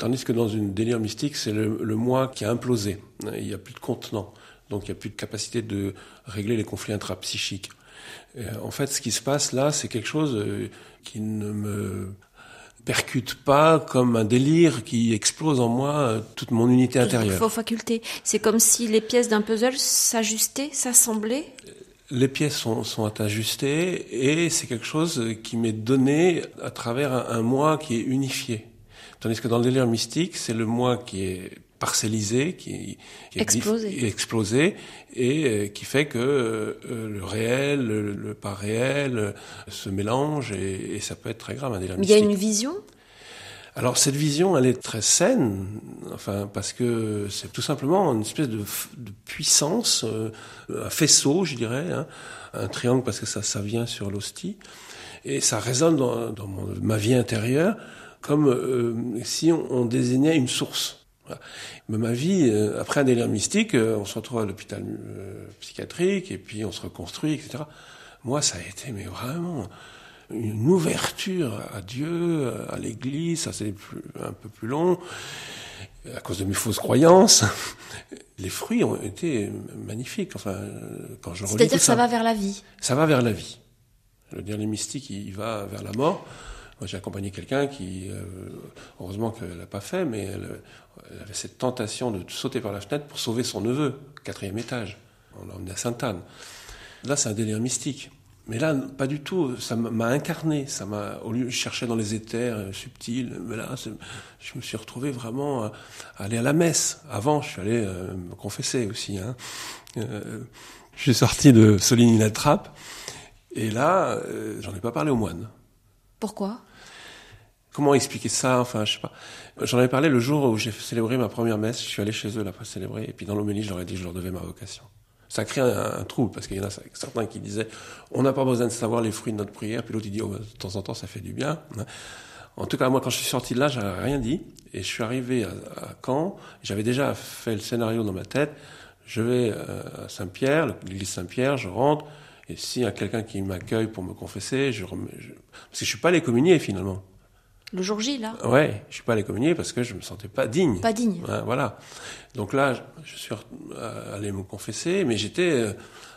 Tandis que dans une délire mystique, c'est le, moi qui a implosé. Il n'y a plus de contenant. Donc il n'y a plus de capacité de régler les conflits intrapsychiques. Euh, en fait, ce qui se passe là, c'est quelque chose euh, qui ne me percute pas comme un délire qui explose en moi euh, toute mon unité intérieure. C'est comme si les pièces d'un puzzle s'ajustaient, s'assemblaient les pièces sont, sont ajustées et c'est quelque chose qui m'est donné à travers un moi qui est unifié. Tandis que dans le délire mystique, c'est le moi qui est parcellisé, qui, est explosé. explosé et euh, qui fait que euh, le réel, le, pas réel euh, se mélange et, et, ça peut être très grave un délire Mais il y a une vision? Alors cette vision, elle est très saine, enfin parce que c'est tout simplement une espèce de, de puissance, un faisceau, je dirais, hein, un triangle parce que ça, ça vient sur l'hostie, et ça résonne dans, dans mon, ma vie intérieure comme euh, si on, on, désignait une source. Mais ma vie, euh, après un délire mystique, euh, on se retrouve à l'hôpital psychiatrique et puis on se reconstruit, etc. Moi, ça a été mais vraiment une ouverture à Dieu, à l'Église, ça c'est un peu plus long, à cause de mes fausses croyances. Les fruits ont été magnifiques. Enfin, quand je C'est-à-dire que ça, va vers la vie. Ça va vers la vie. Le délire mystique, il va vers la mort. Moi, j'ai accompagné quelqu'un qui, euh, heureusement qu'elle l'a pas fait, mais elle, avait cette tentation de sauter par la fenêtre pour sauver son neveu, quatrième étage. On l'a emmené à Sainte-Anne. Là, c'est un délire mystique. Mais là, pas du tout. Ça m'a incarné. Ça m'a, au lieu, de chercher dans les éthers euh, subtils. Là, je me suis retrouvé vraiment à, aller à la messe. Avant, je suis allé euh, me confesser aussi. Hein. Euh, je suis sorti de Soligny-la-Trappe. Et là, j'en ai pas parlé aux moines. Pourquoi? Comment expliquer ça Enfin, je sais pas. J'en avais parlé le jour où j'ai célébré ma première messe. Je suis allé chez eux là pour célébrer. Et puis dans l'homélie, je leur ai dit que je leur devais ma vocation. Ça crée un, trouble parce qu'il y en a certains qui disaient on n'a pas besoin de savoir les fruits de notre prière. Puis l'autre il dit oh, de temps en temps ça fait du bien. En tout cas, moi, quand je suis sorti de là, j'avais rien dit. Et je suis arrivé à, Caen. J'avais déjà fait le scénario dans ma tête. Je vais euh, à Saint-Pierre, l'église Saint-Pierre, je rentre. Et s'il y a quelqu'un qui m'accueille pour me confesser, je, je... parce que je suis pas allé communier finalement. Le jour J, là Ouais, je suis pas allé communier parce que je me sentais pas digne. Pas digne. voilà. Donc là, je suis euh, allé me confesser, mais j'étais euh,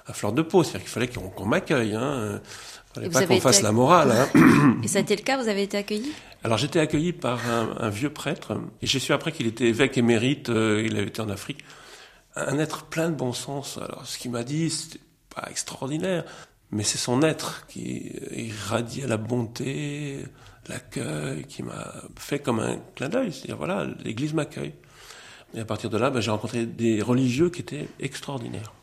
à fleur de peau, c'est-à-dire qu'il fallait qu'on m'accueille. Hein. Il fallait pas qu'on fasse la morale. Hein. Et ça a été le cas, vous avez été accueilli? Alors j'étais accueilli par un, un, vieux prêtre, et j'ai su après qu'il était évêque émérite, euh, il avait été en Afrique. Un être plein de bon sens. Alors ce qu'il m'a dit, c'était pas extraordinaire, mais c'est son être qui irradiait la bonté, l'accueil, qui m'a fait comme un clin d'œil. C'est-à-dire, voilà, l'Église m'accueille. Et à partir de là, ben, j'ai rencontré des religieux qui étaient extraordinaires.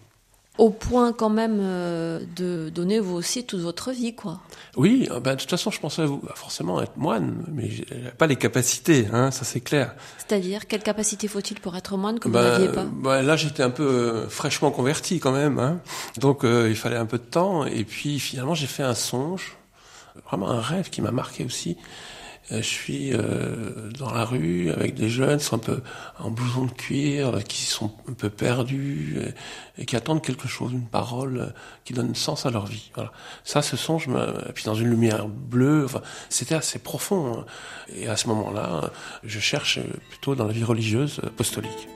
Au point quand même euh, de donner vous aussi toute votre vie, quoi. Oui, euh, ben, de toute façon, je pensais vous, forcément être moine, mais pas les capacités, hein, ça c'est clair. C'est-à-dire, quelles capacités faut-il pour être moine que vous ben, n'aviez pas? ben, Là, j'étais un peu euh, fraîchement converti quand même, hein. donc euh, il fallait un peu de temps, et puis finalement j'ai fait un songe, vraiment un rêve qui m'a marqué aussi. Euh, je suis euh, dans la rue avec des jeunes qui sont un peu en blouson de cuir, qui sont un peu perdus et, qui attendent quelque chose, une parole qui donne sens à leur vie. Voilà. Ça, ce songe, puis dans une lumière bleue, enfin, c'était assez profond. Hein. Et à ce moment-là, je cherche plutôt dans la vie religieuse apostolique.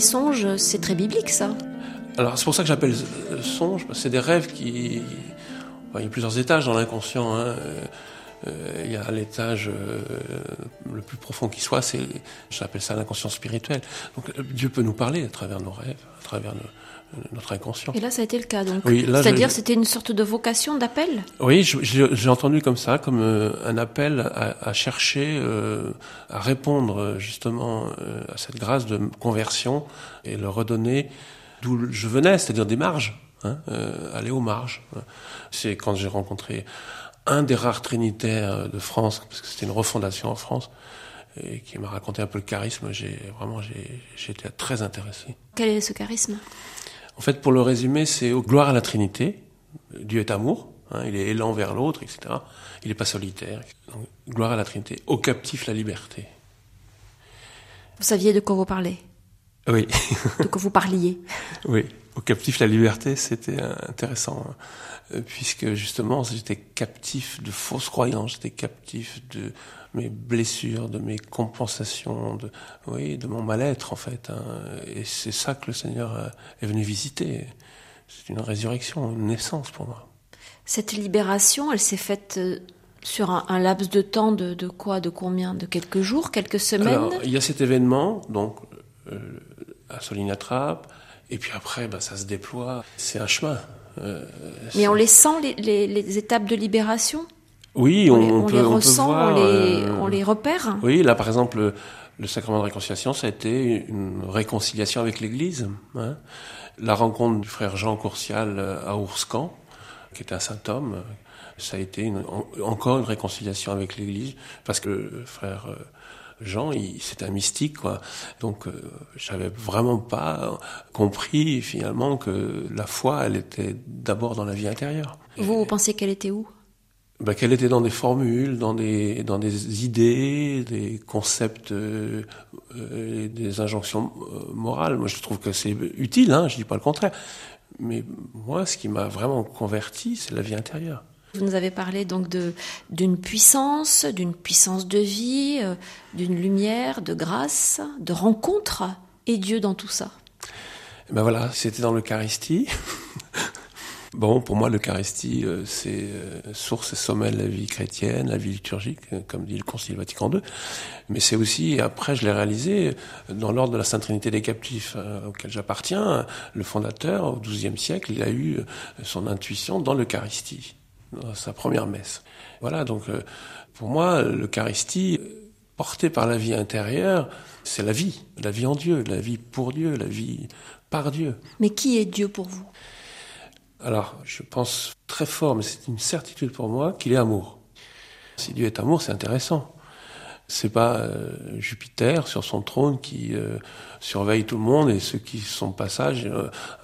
Les songes, c'est très biblique ça. Alors c'est pour ça que j'appelle songe, parce que c'est des rêves qui... il y a plusieurs étages dans l'inconscient. Hein. Euh, il y a l'étage euh, le plus profond qui soit, c'est, j'appelle ça l'inconscience spirituelle. Donc Dieu peut nous parler à travers nos rêves, à travers notre inconscient. Et là, ça a été le cas, donc. Oui, C'est-à-dire, c'était une sorte de vocation, d'appel? Oui, j'ai entendu comme ça, comme euh, un appel à, à chercher, euh, à répondre justement euh, à cette grâce de conversion et le redonner d'où je venais, c'est-à-dire des marges, hein, aller aux marges. C'est quand j'ai rencontré un des rares trinitaires de France, parce que c'était une refondation en France, et qui m'a raconté un peu le charisme, j'ai vraiment été très intéressé. Quel est ce charisme? En fait, pour le résumer, c'est au gloire à la Trinité. Dieu est amour, hein, il est élan vers l'autre, etc. Il n'est pas solitaire. Donc, gloire à la Trinité. Au captif la liberté. Vous saviez de quoi vous parlez? Oui. de quoi vous parliez? Oui. Au captif la liberté, c'était intéressant. Hein. Euh, puisque justement j'étais captif de fausses croyances, j'étais captif de mes blessures, de mes compensations, de, oui, de mon mal-être en fait. Hein. Et c'est ça que le Seigneur est venu visiter. C'est une résurrection, une naissance pour moi. Cette libération, elle s'est faite euh, sur un, laps de temps de, de, quoi De combien De quelques jours Quelques semaines? Alors, Il y a cet événement, donc euh, à Solinatrap, et puis après, bah, ça se déploie. C'est un chemin. Euh, Mais on les sent, les, les, étapes de libération? Oui, on, peut, les ressent, on, les, euh, on, les, repère? Oui, là par exemple, le sacrement de réconciliation, ça a été une réconciliation avec l'Église. Hein. La rencontre du frère Jean Courcial euh, à Ourscan, qui est un saint homme, ça a été une, encore une réconciliation avec l'Église, parce que le frère Jean, c'est un mystique, quoi. Donc, euh, j'avais vraiment pas compris finalement que la foi, elle était d'abord dans la vie intérieure. Vous, vous pensez qu'elle était où? Ben, qu'elle était dans des formules, dans des dans des idées, des concepts, euh, euh des injonctions euh, morales. Moi, je trouve que c'est utile, hein, je dis pas le contraire. Mais moi, ce qui m'a vraiment converti, c'est la vie intérieure. Vous nous avez parlé donc d'une puissance, d'une puissance de vie, euh, d'une lumière, de grâce, de rencontre et Dieu dans tout ça. Ben voilà, c'était dans l'Eucharistie. bon, pour moi, l'Eucharistie, euh, c'est euh, source et sommet de la vie chrétienne, la vie liturgique, comme dit le Concile Vatican II. Mais c'est aussi, après, je l'ai réalisé dans l'ordre de la Sainte Trinité des captifs, auquel j'appartiens. Le fondateur, au XIIe siècle, il a eu son intuition dans l'Eucharistie dans sa première messe. Voilà, donc euh, pour moi, l'Eucharistie, portée par la vie intérieure, c'est la vie, la vie en Dieu, la vie pour Dieu, la vie par Dieu. Mais qui est Dieu pour vous? Alors, je pense très fort, mais c'est une certitude pour moi, qu'il est amour. Si Dieu est amour, c'est intéressant. C'est pas euh, Jupiter sur son trône qui euh, surveille tout le monde et ceux qui sont passage,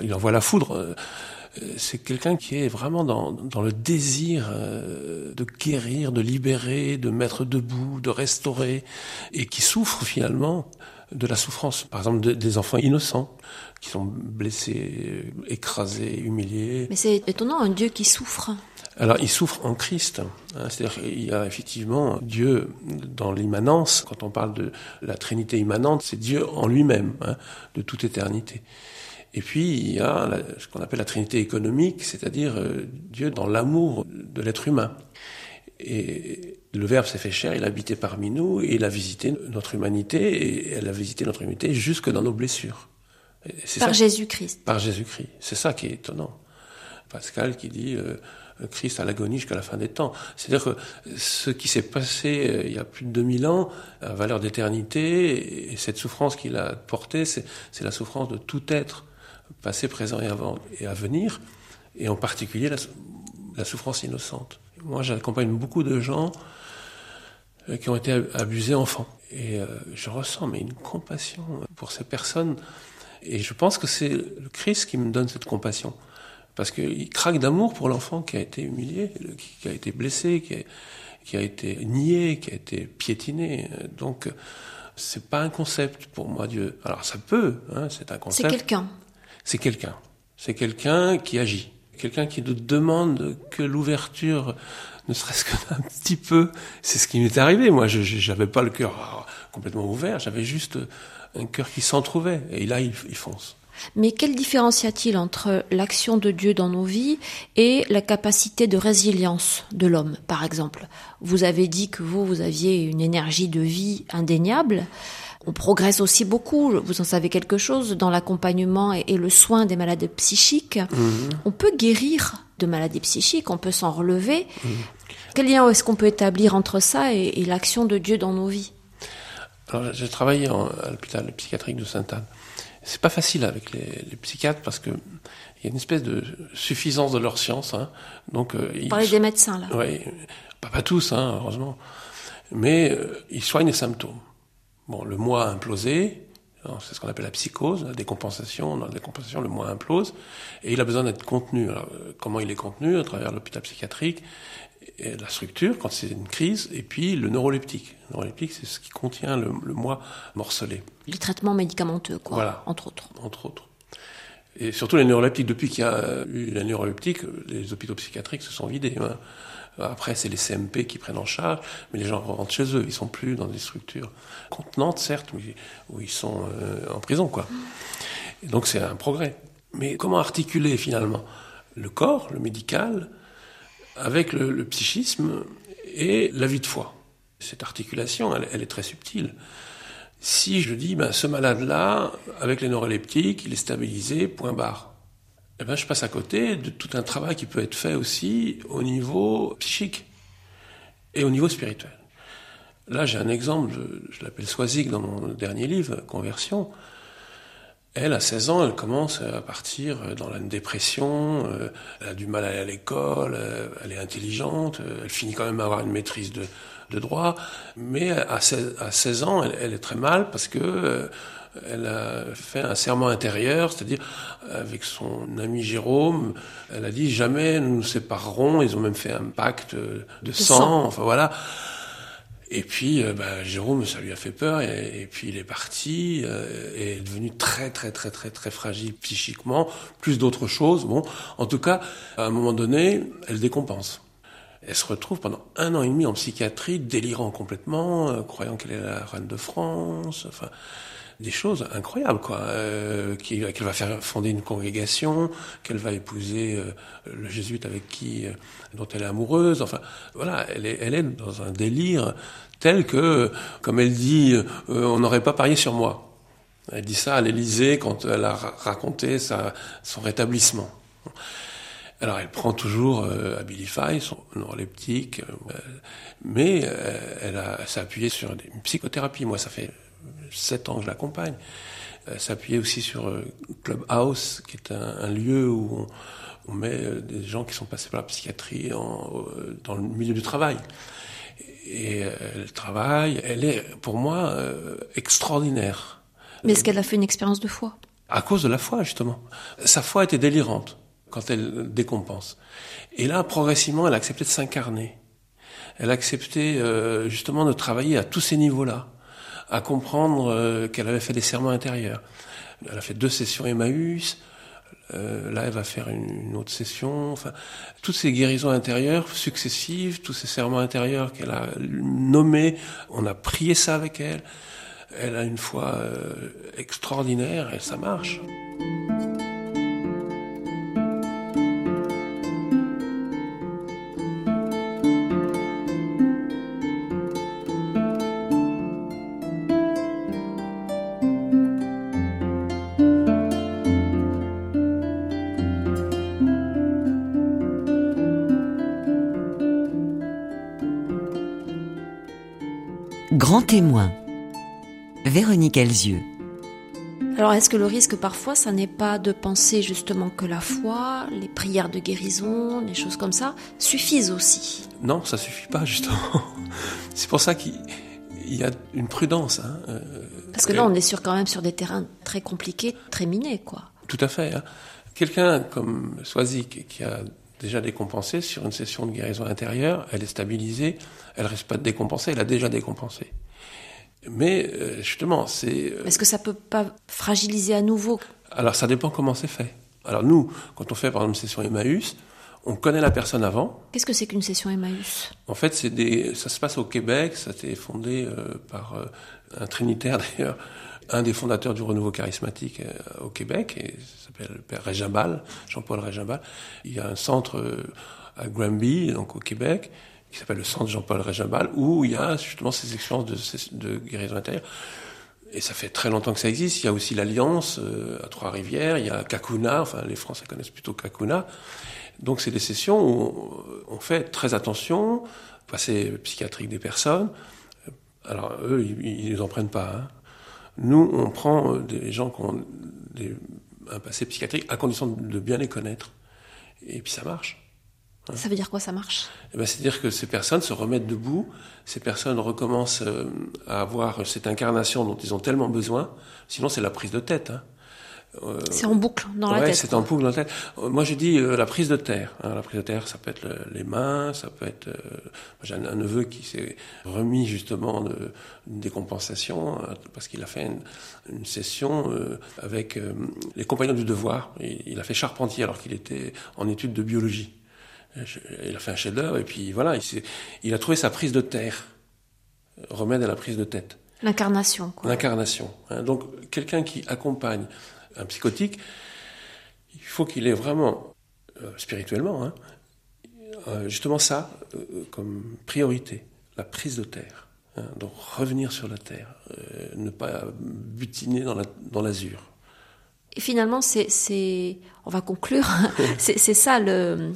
il envoie la foudre c'est quelqu'un qui est vraiment dans, dans le désir euh, de guérir, de libérer, de mettre debout, de restaurer, et qui souffre finalement de la souffrance. Par exemple, des enfants innocents qui sont blessés, écrasés, humiliés. Mais c'est étonnant, un Dieu qui souffre. Alors, il souffre en Christ. Hein, C'est-à-dire qu'il y a effectivement Dieu dans l'immanence. Quand on parle de la Trinité immanente, c'est Dieu en lui-même, hein, de toute éternité. Et puis, il y a ce qu'on appelle la trinité économique, c'est-à-dire euh, Dieu dans l'amour de l'être humain. Et le Verbe s'est fait chair, il a habité parmi nous, et il a visité notre humanité, et elle a visité notre humanité jusque dans nos blessures. Par Jésus-Christ. Par Jésus-Christ. C'est ça qui est étonnant. Pascal qui dit euh, Christ à l'agonie jusqu'à la fin des temps. C'est-à-dire que ce qui s'est passé euh, il y a plus de 2000 ans a valeur d'éternité, et cette souffrance qu'il a portée, c'est la souffrance de tout être passé, présent et, avant, et à venir, et en particulier la, souffrance innocente. Moi, j'accompagne beaucoup de gens euh, qui ont été abusés enfants. Et euh, je ressens une compassion pour ces personnes. Et je pense que c'est le Christ qui me donne cette compassion. Parce qu'il craque d'amour pour l'enfant qui a été humilié, qui a été blessé, qui a, qui a été nié, qui a été piétiné. Donc, c'est pas un concept pour moi, Dieu. Alors, ça peut, hein, c'est un concept. C'est quelqu'un c'est quelqu'un. C'est quelqu'un qui agit. Quelqu'un qui nous demande que l'ouverture, ne serait-ce qu'un petit peu, c'est ce qui m'est arrivé. Moi, je n'avais pas le cœur complètement ouvert, j'avais juste un cœur qui s'entrouvait. Et là, il, fonce. Mais quelle différence y a-t-il entre l'action de Dieu dans nos vies et la capacité de résilience de l'homme, par exemple? Vous avez dit que vous, vous aviez une énergie de vie indéniable. On progresse aussi beaucoup, vous en savez quelque chose, dans l'accompagnement et, le soin des malades psychiques. Mhm. On peut guérir de maladies psychiques, on peut s'en relever. Mhm. Quel lien est-ce qu'on peut établir entre ça et, l'action de Dieu dans nos vies? Alors, j'ai travaillé à l'hôpital psychiatrique de Sainte-Anne. C'est pas facile avec les, psychiatres parce que il y a une espèce de suffisance de leur science. Hein. Donc, euh, Vous parlez des médecins là. Oui, pas, tous, hein, heureusement, mais euh, ils soignent les symptômes. Bon, le moi a implosé, c'est ce qu'on appelle la psychose, la décompensation. Dans la décompensation, le moi implose, et il a besoin d'être contenu. Alors, euh, comment il est contenu? À travers l'hôpital psychiatrique, et la structure, quand c'est une crise, et puis le neuroleptique. Le neuroleptique, c'est ce qui contient le, moi morcelé. Les traitements médicamenteux, quoi, voilà. entre autres. Entre autres. Et surtout les neuroleptiques. Depuis qu'il y a eu la neuroleptique, les hôpitaux psychiatriques se sont vidés. Hein. Après, c'est les CMP qui prennent en charge, mais les gens rentrent chez eux. Ils sont plus dans des structures contenantes, certes, mais où ils sont euh, en prison, quoi. Donc c'est un progrès. Mais comment articuler finalement le corps, le médical, avec le, psychisme et la vie de foi? Cette articulation, elle, est très subtile. Si je dis, ben, ce malade-là, avec les neuroleptiques, il est stabilisé, point barre eh ben, je passe à côté de tout un travail qui peut être fait aussi au niveau psychique et au niveau spirituel. Là, j'ai un exemple, je, l'appelle Swazik dans mon dernier livre, Conversion. Elle, à 16 ans, elle commence à partir dans la dépression, euh, elle a du mal à aller à l'école, euh, elle est intelligente, euh, elle finit quand même à avoir une maîtrise de, droit, mais à 16, ans, elle, est très mal parce que elle a fait un serment intérieur, c'est-à-dire avec son ami Jérôme, elle a dit jamais nous nous séparerons. Ils ont même fait un pacte de, sang, enfin voilà. Et puis euh, bah, Jérôme, ça lui a fait peur, et, puis il est parti, euh, et est devenu très très très très très fragile psychiquement, plus d'autres choses. Bon, en tout cas, à un moment donné, elle décompense. Elle se retrouve pendant un an et demi en psychiatrie, délirant complètement, euh, croyant qu'elle est la reine de France. Enfin, des choses incroyables, quoi. Euh, qu'elle va faire fonder une congrégation, qu'elle va épouser euh, le jésuite avec qui, euh, dont elle est amoureuse. Enfin, voilà, elle est, dans un délire tel que, comme elle dit, on n'aurait pas parié sur moi. Elle dit ça à l'Élysée quand elle a raconté son rétablissement. Alors elle prend toujours euh, Abilify, son neuroleptique, mais elle, s'est appuyée sur une psychothérapie. Moi, ça fait sept ans que je l'accompagne, euh, s'appuyer aussi sur euh, Clubhouse, qui est un, lieu où on, met euh, des gens qui sont passés par la psychiatrie dans le milieu du travail. Et elle travaille, elle est pour moi extraordinaire. Mais est-ce qu'elle a fait une expérience de foi? À cause de la foi, justement. Sa foi était délirante quand elle décompense. Et là, progressivement, elle a accepté de s'incarner. Elle a accepté justement de travailler à tous ces niveaux-là à comprendre euh, qu'elle avait fait des serments intérieurs. Elle a fait deux sessions Emmaüs. Euh, là, elle va faire une, autre session. Enfin, toutes ces guérisons intérieures successives, tous ces serments intérieurs qu'elle a nommés, on a prié ça avec elle. Elle a une foi euh, extraordinaire et ça marche. Grand témoin. Véronique Elzieux. Alors est-ce que le risque parfois, ça n'est pas de penser justement que la foi, les prières de guérison, les choses comme ça, suffisent aussi? Non, ça suffit pas justement. C'est pour ça qu'il y a une prudence. Hein, euh, Parce que là, on est sur, quand même sur des terrains très compliqués, très minés, quoi. Tout à fait. Hein. Quelqu'un comme Swazik, qui a déjà décompensé sur une session de guérison intérieure, elle est stabilisée, elle reste pas décompensée, elle a déjà décompensé. Mais euh, justement, c'est. Euh, Est-ce que ça peut pas fragiliser à nouveau Alors ça dépend comment c'est fait. Alors nous, quand on fait par exemple une session Emmaüs, on connaît la personne avant. Qu'est-ce que c'est qu'une session Emmaüs? En fait, c'est des, ça se passe au Québec, ça a été fondé euh, par un trinitaire d'ailleurs, un des fondateurs du renouveau charismatique euh, au Québec, et s'appelle le père Régimbal, Jean-Paul Régimbal. Il y a un centre à Granby, donc au Québec, qui s'appelle le centre Jean-Paul Régimbal, où il y a justement ces expériences de, guérison intérieure. Et ça fait très longtemps que ça existe. Il y a aussi l'Alliance euh, à Trois-Rivières, il y a Kakuna, enfin les Français connaissent plutôt Kakuna. Donc c'est des sessions où on fait très attention, passé psychiatrique des personnes. Alors eux, ils ne en prennent pas. Hein. Nous, on prend euh, des gens qui ont des, un passé psychiatrique à condition de bien les connaître. Et puis ça marche. Ça veut dire quoi ça marche? Eh ben, C'est-à-dire que ces personnes se remettent debout, ces personnes recommencent euh, à avoir cette incarnation dont ils ont tellement besoin, sinon c'est la prise de tête. Hein. Euh, c'est en boucle dans la tête. c'est en boucle dans la tête. Euh, moi, je dis la prise de terre. Hein. La prise de terre, ça peut être les mains, ça peut être. J'ai un, neveu qui s'est remis justement de décompensation parce qu'il a fait une, session avec les compagnons du devoir. il a fait charpentier alors qu'il était en études de biologie. Il a fait un chef-d'œuvre et puis voilà, il, il, a trouvé sa prise de terre, remède à la prise de tête. L'incarnation. L'incarnation. Hein. Donc quelqu'un qui accompagne un psychotique, il faut qu'il ait vraiment, euh, spirituellement, hein, euh, justement ça euh, comme priorité, la prise de terre. Hein. Donc revenir sur la terre, ne pas butiner dans l'azur. La, dans et finalement, c'est, on va conclure, c'est ça le,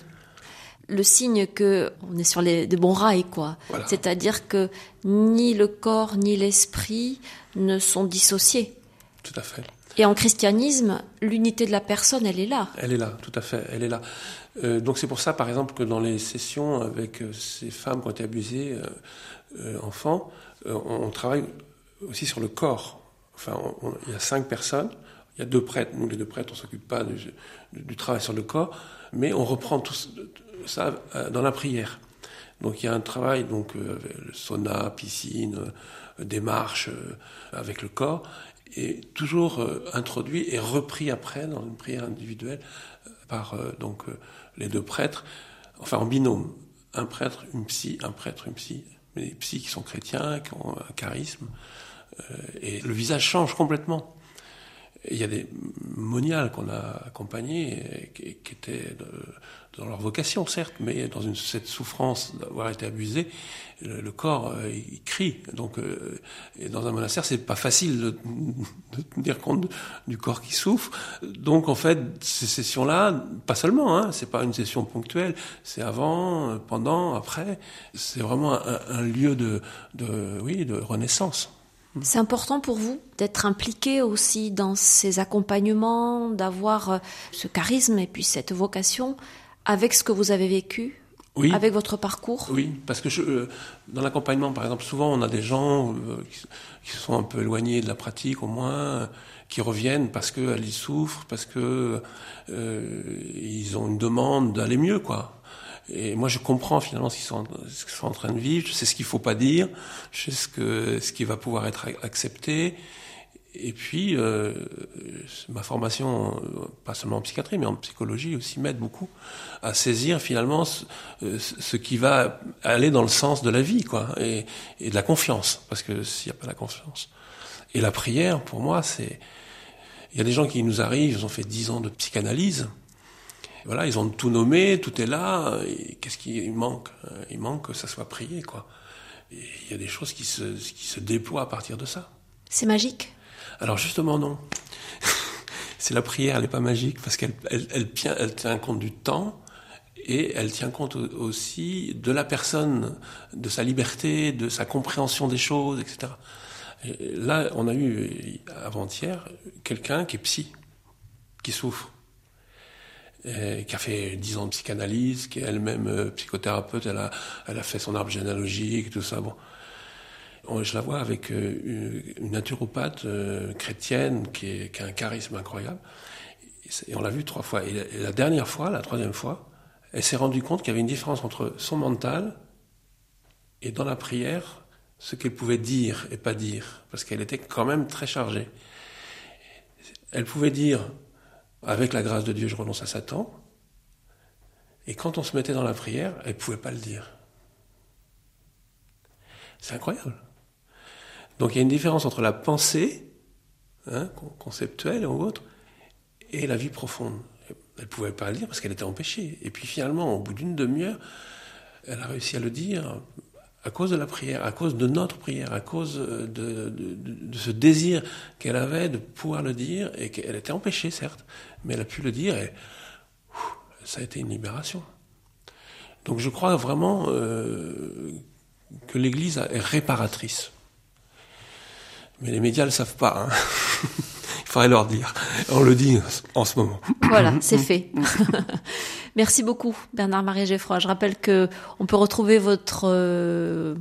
le signe que on est sur les, de bons rails, quoi. C'est-à-dire que ni le corps ni l'esprit ne sont dissociés. Tout à fait. Et en christianisme, l'unité de la personne, elle est là. Elle est là, tout à fait, elle est là. Euh, donc c'est pour ça, par exemple, que dans les sessions avec euh, ces femmes qui ont été abusées, euh, enfants, on, travaille aussi sur le corps. Enfin, il y a cinq personnes, il y a deux prêtres. Nous, les deux prêtres, on s'occupe pas du, du, travail sur le corps, mais on reprend tout, ça euh, dans la prière. Donc il y a un travail, donc euh, sauna, piscine, euh, démarche avec le corps, et toujours introduit et repris après dans une prière individuelle par donc les deux prêtres, enfin en binôme, un prêtre, une psy, un prêtre, une psy, mais les psys qui sont chrétiens, qui ont un charisme, et le visage change complètement. il y a des moniales qu'on a accompagnées qui, qui étaient dans leur vocation, certes, mais dans cette souffrance d'avoir été abusé, le, corps euh, il crie. Donc, euh, dans un monastère, c'est pas facile de, tenir compte du corps qui souffre. Donc, en fait, ces sessions-là, pas seulement, hein, c'est pas une session ponctuelle, c'est avant, pendant, après. C'est vraiment un, lieu de, de, oui, de renaissance. C'est important pour vous d'être impliqué aussi dans ces accompagnements, d'avoir euh, ce charisme et puis cette vocation avec ce que vous avez vécu oui. Avec votre parcours? Oui, parce que je, euh, dans l'accompagnement, par exemple, souvent on a des gens euh, qui, se sont un peu éloignés de la pratique, au moins, qui reviennent parce qu'elles y souffrent, parce que euh, ils ont une demande d'aller mieux, quoi. Et moi, je comprends finalement ce qu'ils sont, ce qu'ils sont en train de vivre. Je sais ce qu'il faut pas dire. Je sais ce que ce qui va pouvoir être accepté. Et puis, euh, ma formation, pas seulement en psychiatrie, mais en psychologie aussi, m'aide beaucoup à saisir finalement ce, euh, qui va aller dans le sens de la vie, quoi, et, de la confiance, parce que s'il n'y a pas la confiance. Et la prière, pour moi, c'est... Il y a des gens qui nous arrivent, ils ont fait dix ans de psychanalyse, voilà, ils ont tout nommé, tout est là, qu'est-ce qui manque? Il manque que ça soit prié, quoi. Il y a des choses qui se, qui se déploient à partir de ça. C'est magique alors justement non. c'est la prière, elle n'est pas magique parce qu'elle elle, tient, elle tient compte du temps et elle tient compte aussi de la personne, de sa liberté, de sa compréhension des choses, etc. là, on a eu avant-hier quelqu'un qui est psy, qui souffre, qui a fait dix ans de psychanalyse, qui est elle-même euh, psychothérapeute, elle a, elle a fait son arbre généalogique, tout ça. Bon, je la vois avec euh, une naturopathe euh, chrétienne qui, a un charisme incroyable. Et on l'a vu trois fois. Et la, dernière fois, la troisième fois, elle s'est rendue compte qu'il y avait une différence entre son mental et dans la prière, ce qu'elle pouvait dire et pas dire. Parce qu'elle était quand même très chargée. Elle pouvait dire, avec la grâce de Dieu, je renonce à Satan. Et quand on se mettait dans la prière, elle ne pouvait pas le dire. C'est incroyable. Donc il y a une différence entre la pensée hein, conceptuelle ou autre, et la vie profonde. Elle ne pouvait pas le dire parce qu'elle était empêchée. Et puis finalement, au bout d'une demi-heure, elle a réussi à le dire à cause de la prière, à cause de notre prière, à cause de, de, de ce désir qu'elle avait de pouvoir le dire, et qu'elle était empêchée, certes, mais elle a pu le dire, et ça a été une libération. Donc je crois vraiment euh, que l'Église est réparatrice. Mais les médias ne le savent pas. Hein. Il faudrait leur dire. On le dit en ce moment. Voilà, c'est fait. Merci beaucoup, Bernard-Marie Geffroy. Je rappelle que on peut retrouver votre euh,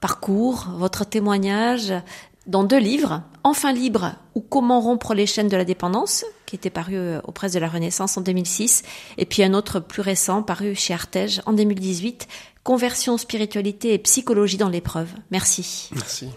parcours, votre témoignage dans deux livres, Enfin libre ou Comment rompre les chaînes de la dépendance, qui était paru euh, aux presses de la Renaissance en 2006, et puis un autre plus récent paru chez Artege en 2018, Conversion, spiritualité et psychologie dans l'épreuve. Merci. Merci.